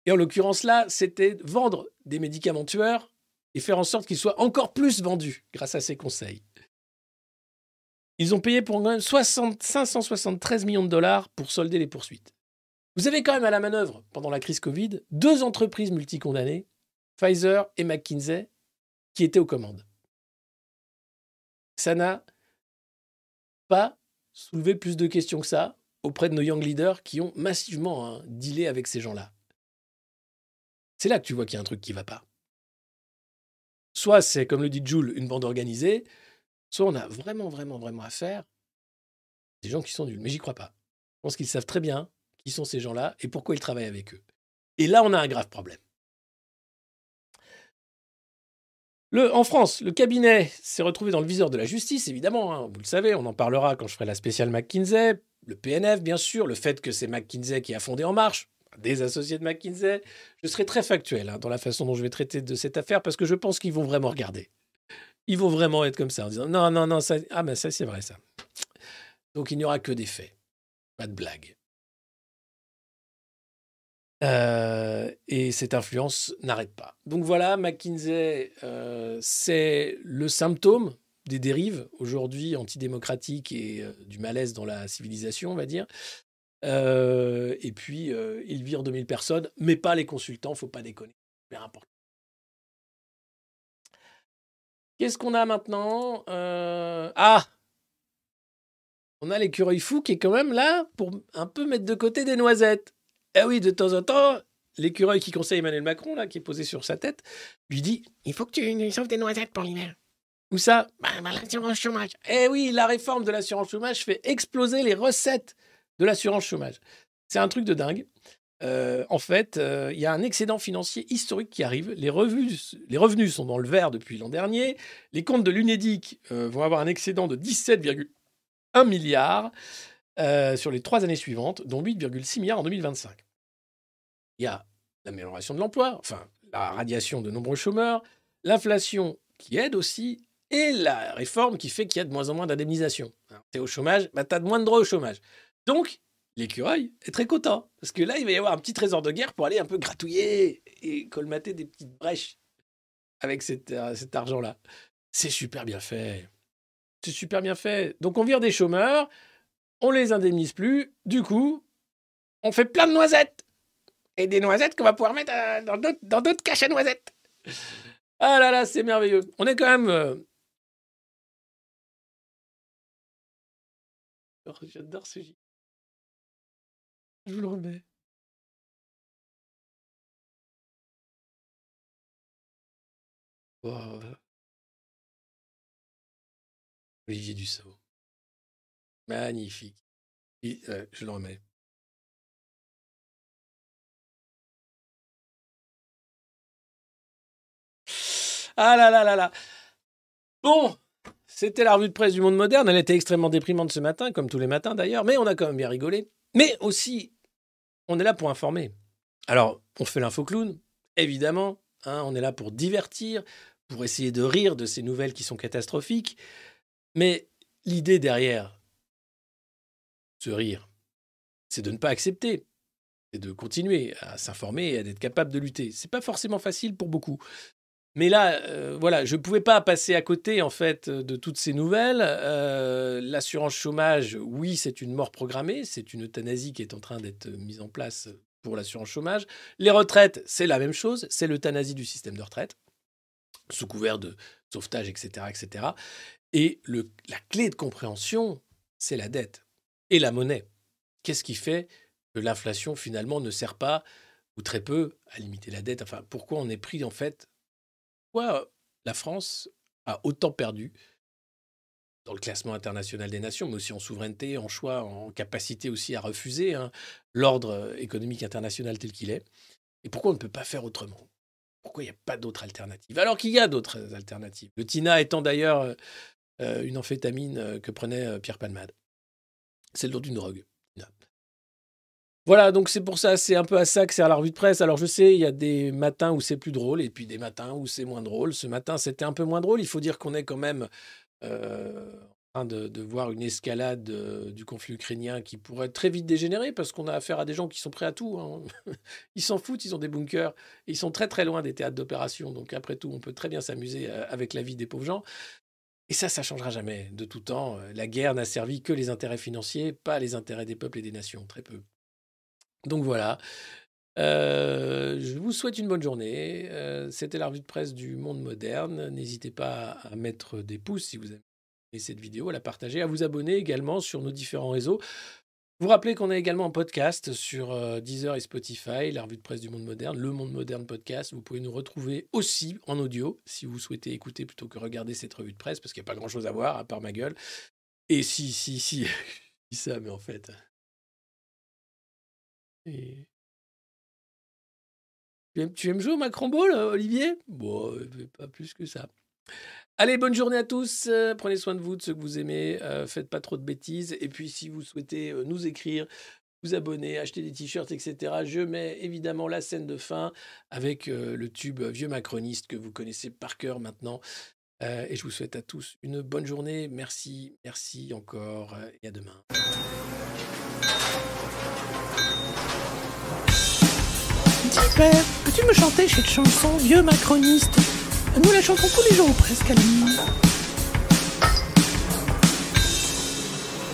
Et en l'occurrence là, c'était vendre des médicaments tueurs et faire en sorte qu'ils soient encore plus vendus grâce à ces conseils. Ils ont payé pour quand même 60 573 millions de dollars pour solder les poursuites. Vous avez quand même à la manœuvre, pendant la crise Covid, deux entreprises multicondamnées, Pfizer et McKinsey, qui étaient aux commandes. Ça n'a pas soulevé plus de questions que ça auprès de nos young leaders qui ont massivement hein, dealé avec ces gens-là. C'est là que tu vois qu'il y a un truc qui ne va pas. Soit c'est, comme le dit Jules, une bande organisée, soit on a vraiment, vraiment, vraiment affaire à des gens qui sont nuls. Mais j'y crois pas. Je pense qu'ils savent très bien qui sont ces gens-là et pourquoi ils travaillent avec eux. Et là, on a un grave problème. En France, le cabinet s'est retrouvé dans le viseur de la justice, évidemment. hein, vous le savez, on en parlera quand je ferai la spéciale McKinsey. Le PNF, bien sûr, le fait que c'est McKinsey qui a fondé En Marche, des associés de McKinsey. Je serai très factuel hein, dans la façon dont je vais traiter de cette affaire parce que je pense qu'ils vont vraiment regarder. Ils vont vraiment être comme ça en disant non, non, non, ça, ah, mais ça, c'est vrai, ça. Donc il n'y aura que des faits, pas de blagues. Euh, et cette influence n'arrête pas. Donc voilà, McKinsey, euh, c'est le symptôme des dérives aujourd'hui antidémocratiques et euh, du malaise dans la civilisation, on va dire. Et puis, il vire 2000 personnes, mais pas les consultants, faut pas déconner. C'est important. Qu'est-ce qu'on a maintenant? Ah On a l'écureuil fou qui est quand même là pour un peu mettre de côté des noisettes. Eh oui, de temps en temps, l'écureuil qui conseille Emmanuel Macron, là, qui est posé sur sa tête, lui dit Il faut que tu sauves des noisettes pour l'hiver. Où ça bah, bah, L'assurance chômage. Eh oui, la réforme de l'assurance chômage fait exploser les recettes de l'assurance chômage. C'est un truc de dingue. Euh, en fait, euh, il y a un excédent financier historique qui arrive. Les revenus, les revenus sont dans le vert depuis l'an dernier. Les comptes de l'UNEDIC euh, vont avoir un excédent de 17,1 milliards sur les trois années suivantes, dont 8,6 milliards en 2025. Il y a l'amélioration de l'emploi, enfin la radiation de nombreux chômeurs, l'inflation qui aide aussi, et la réforme qui fait qu'il y a de moins en moins d'indemnisation. Tu es au chômage, bah, tu as de moins de droits au chômage. Donc, l'écureuil est très content. Parce que là, il va y avoir un petit trésor de guerre pour aller un peu gratouiller et colmater des petites brèches avec cet, euh, cet argent-là. C'est super bien fait. C'est super bien fait. Donc, on vire des chômeurs, on les indemnise plus. Du coup, on fait plein de noisettes. Et des noisettes qu'on va pouvoir mettre euh, dans d'autres- caches à noisettes. Ah là là, c'est merveilleux. On est quand même. euh, Oh, J'adore ce gif. Je vous le remets. Olivier Dussault. Magnifique. Euh, je le remets. Ah là là là là. Bon, c'était la revue de presse du monde moderne. Elle était extrêmement déprimante ce matin, comme tous les matins d'ailleurs, mais on a quand même bien rigolé. Mais aussi, on est là pour informer. Alors, on fait l'info clown, évidemment. hein, on est là pour divertir, pour essayer de rire de ces nouvelles qui sont catastrophiques. Mais l'idée derrière ce rire, c'est de ne pas accepter, c'est de continuer à s'informer et à être capable de lutter. C'est pas forcément facile pour beaucoup. Mais là, euh, voilà, je ne pouvais pas passer à côté en fait de toutes ces nouvelles. Euh, L'assurance chômage, oui, c'est une mort programmée, c'est une euthanasie qui est en train d'être mise en place pour l'assurance chômage. Les retraites, c'est la même chose, c'est l'euthanasie du système de retraite, sous couvert de sauvetage, etc., etc. Et la clé de compréhension, c'est la dette et la monnaie. Qu'est-ce qui fait que l'inflation finalement ne sert pas ou très peu à limiter la dette? Enfin, pourquoi on est pris en fait pourquoi la France a autant perdu dans le classement international des nations, mais aussi en souveraineté, en choix, en capacité aussi à refuser hein, l'ordre économique international tel qu'il est, et pourquoi on ne peut pas faire autrement? Pourquoi il n'y a pas d'autre alternative? Alors qu'il y a d'autres alternatives. Le TINA étant d'ailleurs euh, une amphétamine euh, que prenait euh, Pierre Palmade. C'est le nom d'une drogue. Voilà, donc c'est pour ça, c'est un peu à ça que sert la revue de presse. Alors je sais, il y a des matins où c'est plus drôle et puis des matins où c'est moins drôle. Ce matin, c'était un peu moins drôle. Il faut dire qu'on est quand même euh, en train de, voir une escalade euh, du conflit ukrainien qui pourrait très vite dégénérer parce qu'on a affaire à des gens qui sont prêts à tout. hein. *laughs* Ils s'en foutent, ils ont des bunkers. Ils sont très très loin des théâtres d'opération. Donc après tout, on peut très bien s'amuser euh, avec la vie des pauvres gens. Et ça, ça changera jamais. De tout temps, la guerre n'a servi que les intérêts financiers, pas les intérêts des peuples et des nations, très peu. Donc voilà. Je vous souhaite une bonne journée. C'était la revue de presse du monde moderne. N'hésitez pas à mettre des pouces si vous aimez cette vidéo, à la partager, à vous abonner également sur nos différents réseaux. Vous rappelez qu'on a également un podcast sur Deezer et Spotify, la revue de presse du monde moderne, le monde moderne podcast. Vous pouvez nous retrouver aussi en audio si vous souhaitez écouter plutôt que regarder cette revue de presse parce qu'il n'y a pas grand chose à voir à part ma gueule. Et si, si, si, *laughs* je dis ça, mais en fait. Tu aimes, jouer au Macron Ball, euh, Olivier? Bon, euh, pas plus que ça. Allez, bonne journée à tous. euh, prenez soin de vous, de ceux que vous aimez. faites pas trop de bêtises. Et puis, si vous souhaitez nous écrire, vous abonner, acheter des t-shirts, etc., je mets évidemment la scène de fin avec le tube Vieux Macroniste que vous connaissez par cœur maintenant. Et je vous souhaite à tous une bonne journée. Merci, merci encore et à demain. Père, peux-tu me chanter cette chanson, vieux macroniste? Nous la chantons tous les jours presque à.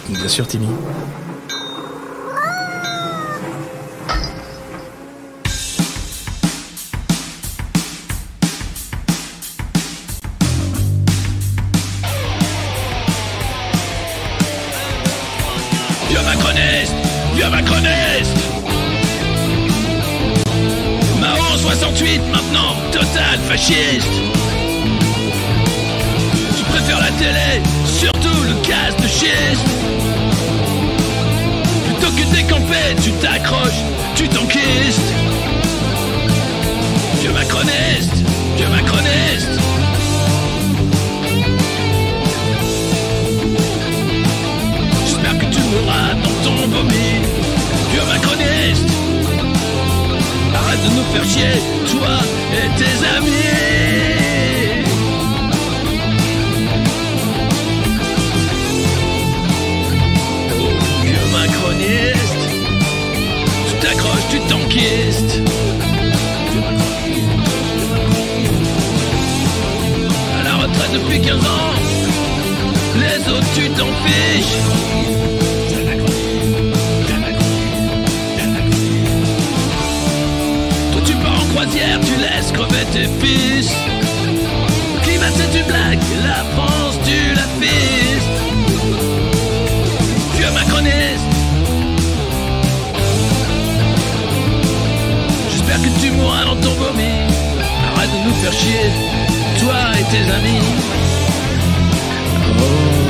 Bien sûr, Timmy. 68 maintenant, total fasciste. Tu préfères la télé, surtout le gaz de schiste. Plutôt que décamper, tu t'accroches, tu t'enquistes. Vieux macroniste de nous faire chier, toi et tes amis. Oh, macroniste Tu t'accroches, tu t'enquistes. À la retraite depuis 15 ans Les autres tu t'en fiches tu laisses crever tes fils. Climat c'est une blague, la France tu la fistes. Vieux macroniste. J'espère que tu mourras dans ton vomi. Arrête de nous faire chier, toi et tes amis. Oh,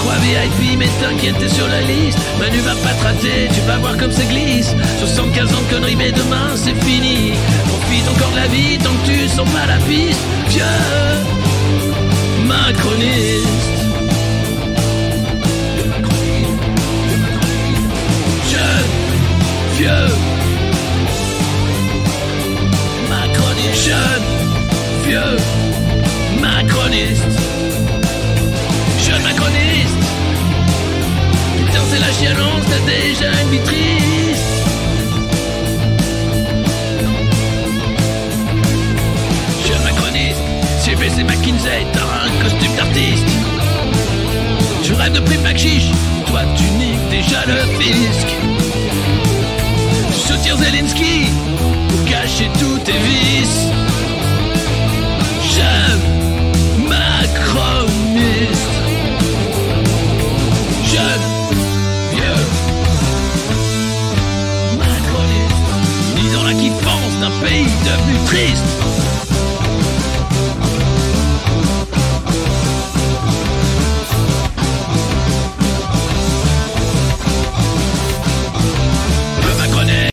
crois VIP, mais t'inquiète, t'es sur la liste. Manu va pas te rater, tu vas voir comme ça glisse. 75 ans de conneries, mais demain c'est fini. Profite encore de la vie tant que tu sens pas la piste. Vieux macroniste. Jeune, vieux macroniste. Jeune, vieux macroniste. Chialance, t'as déjà une vie triste Jeune macroniste J'ai baissé McKinsey, t'as un costume d'artiste. Tu rêves de prime chiche Toi tu niques déjà le fisc. Tu soutiens Zelensky Pour cacher tous tes vices pays devenu triste.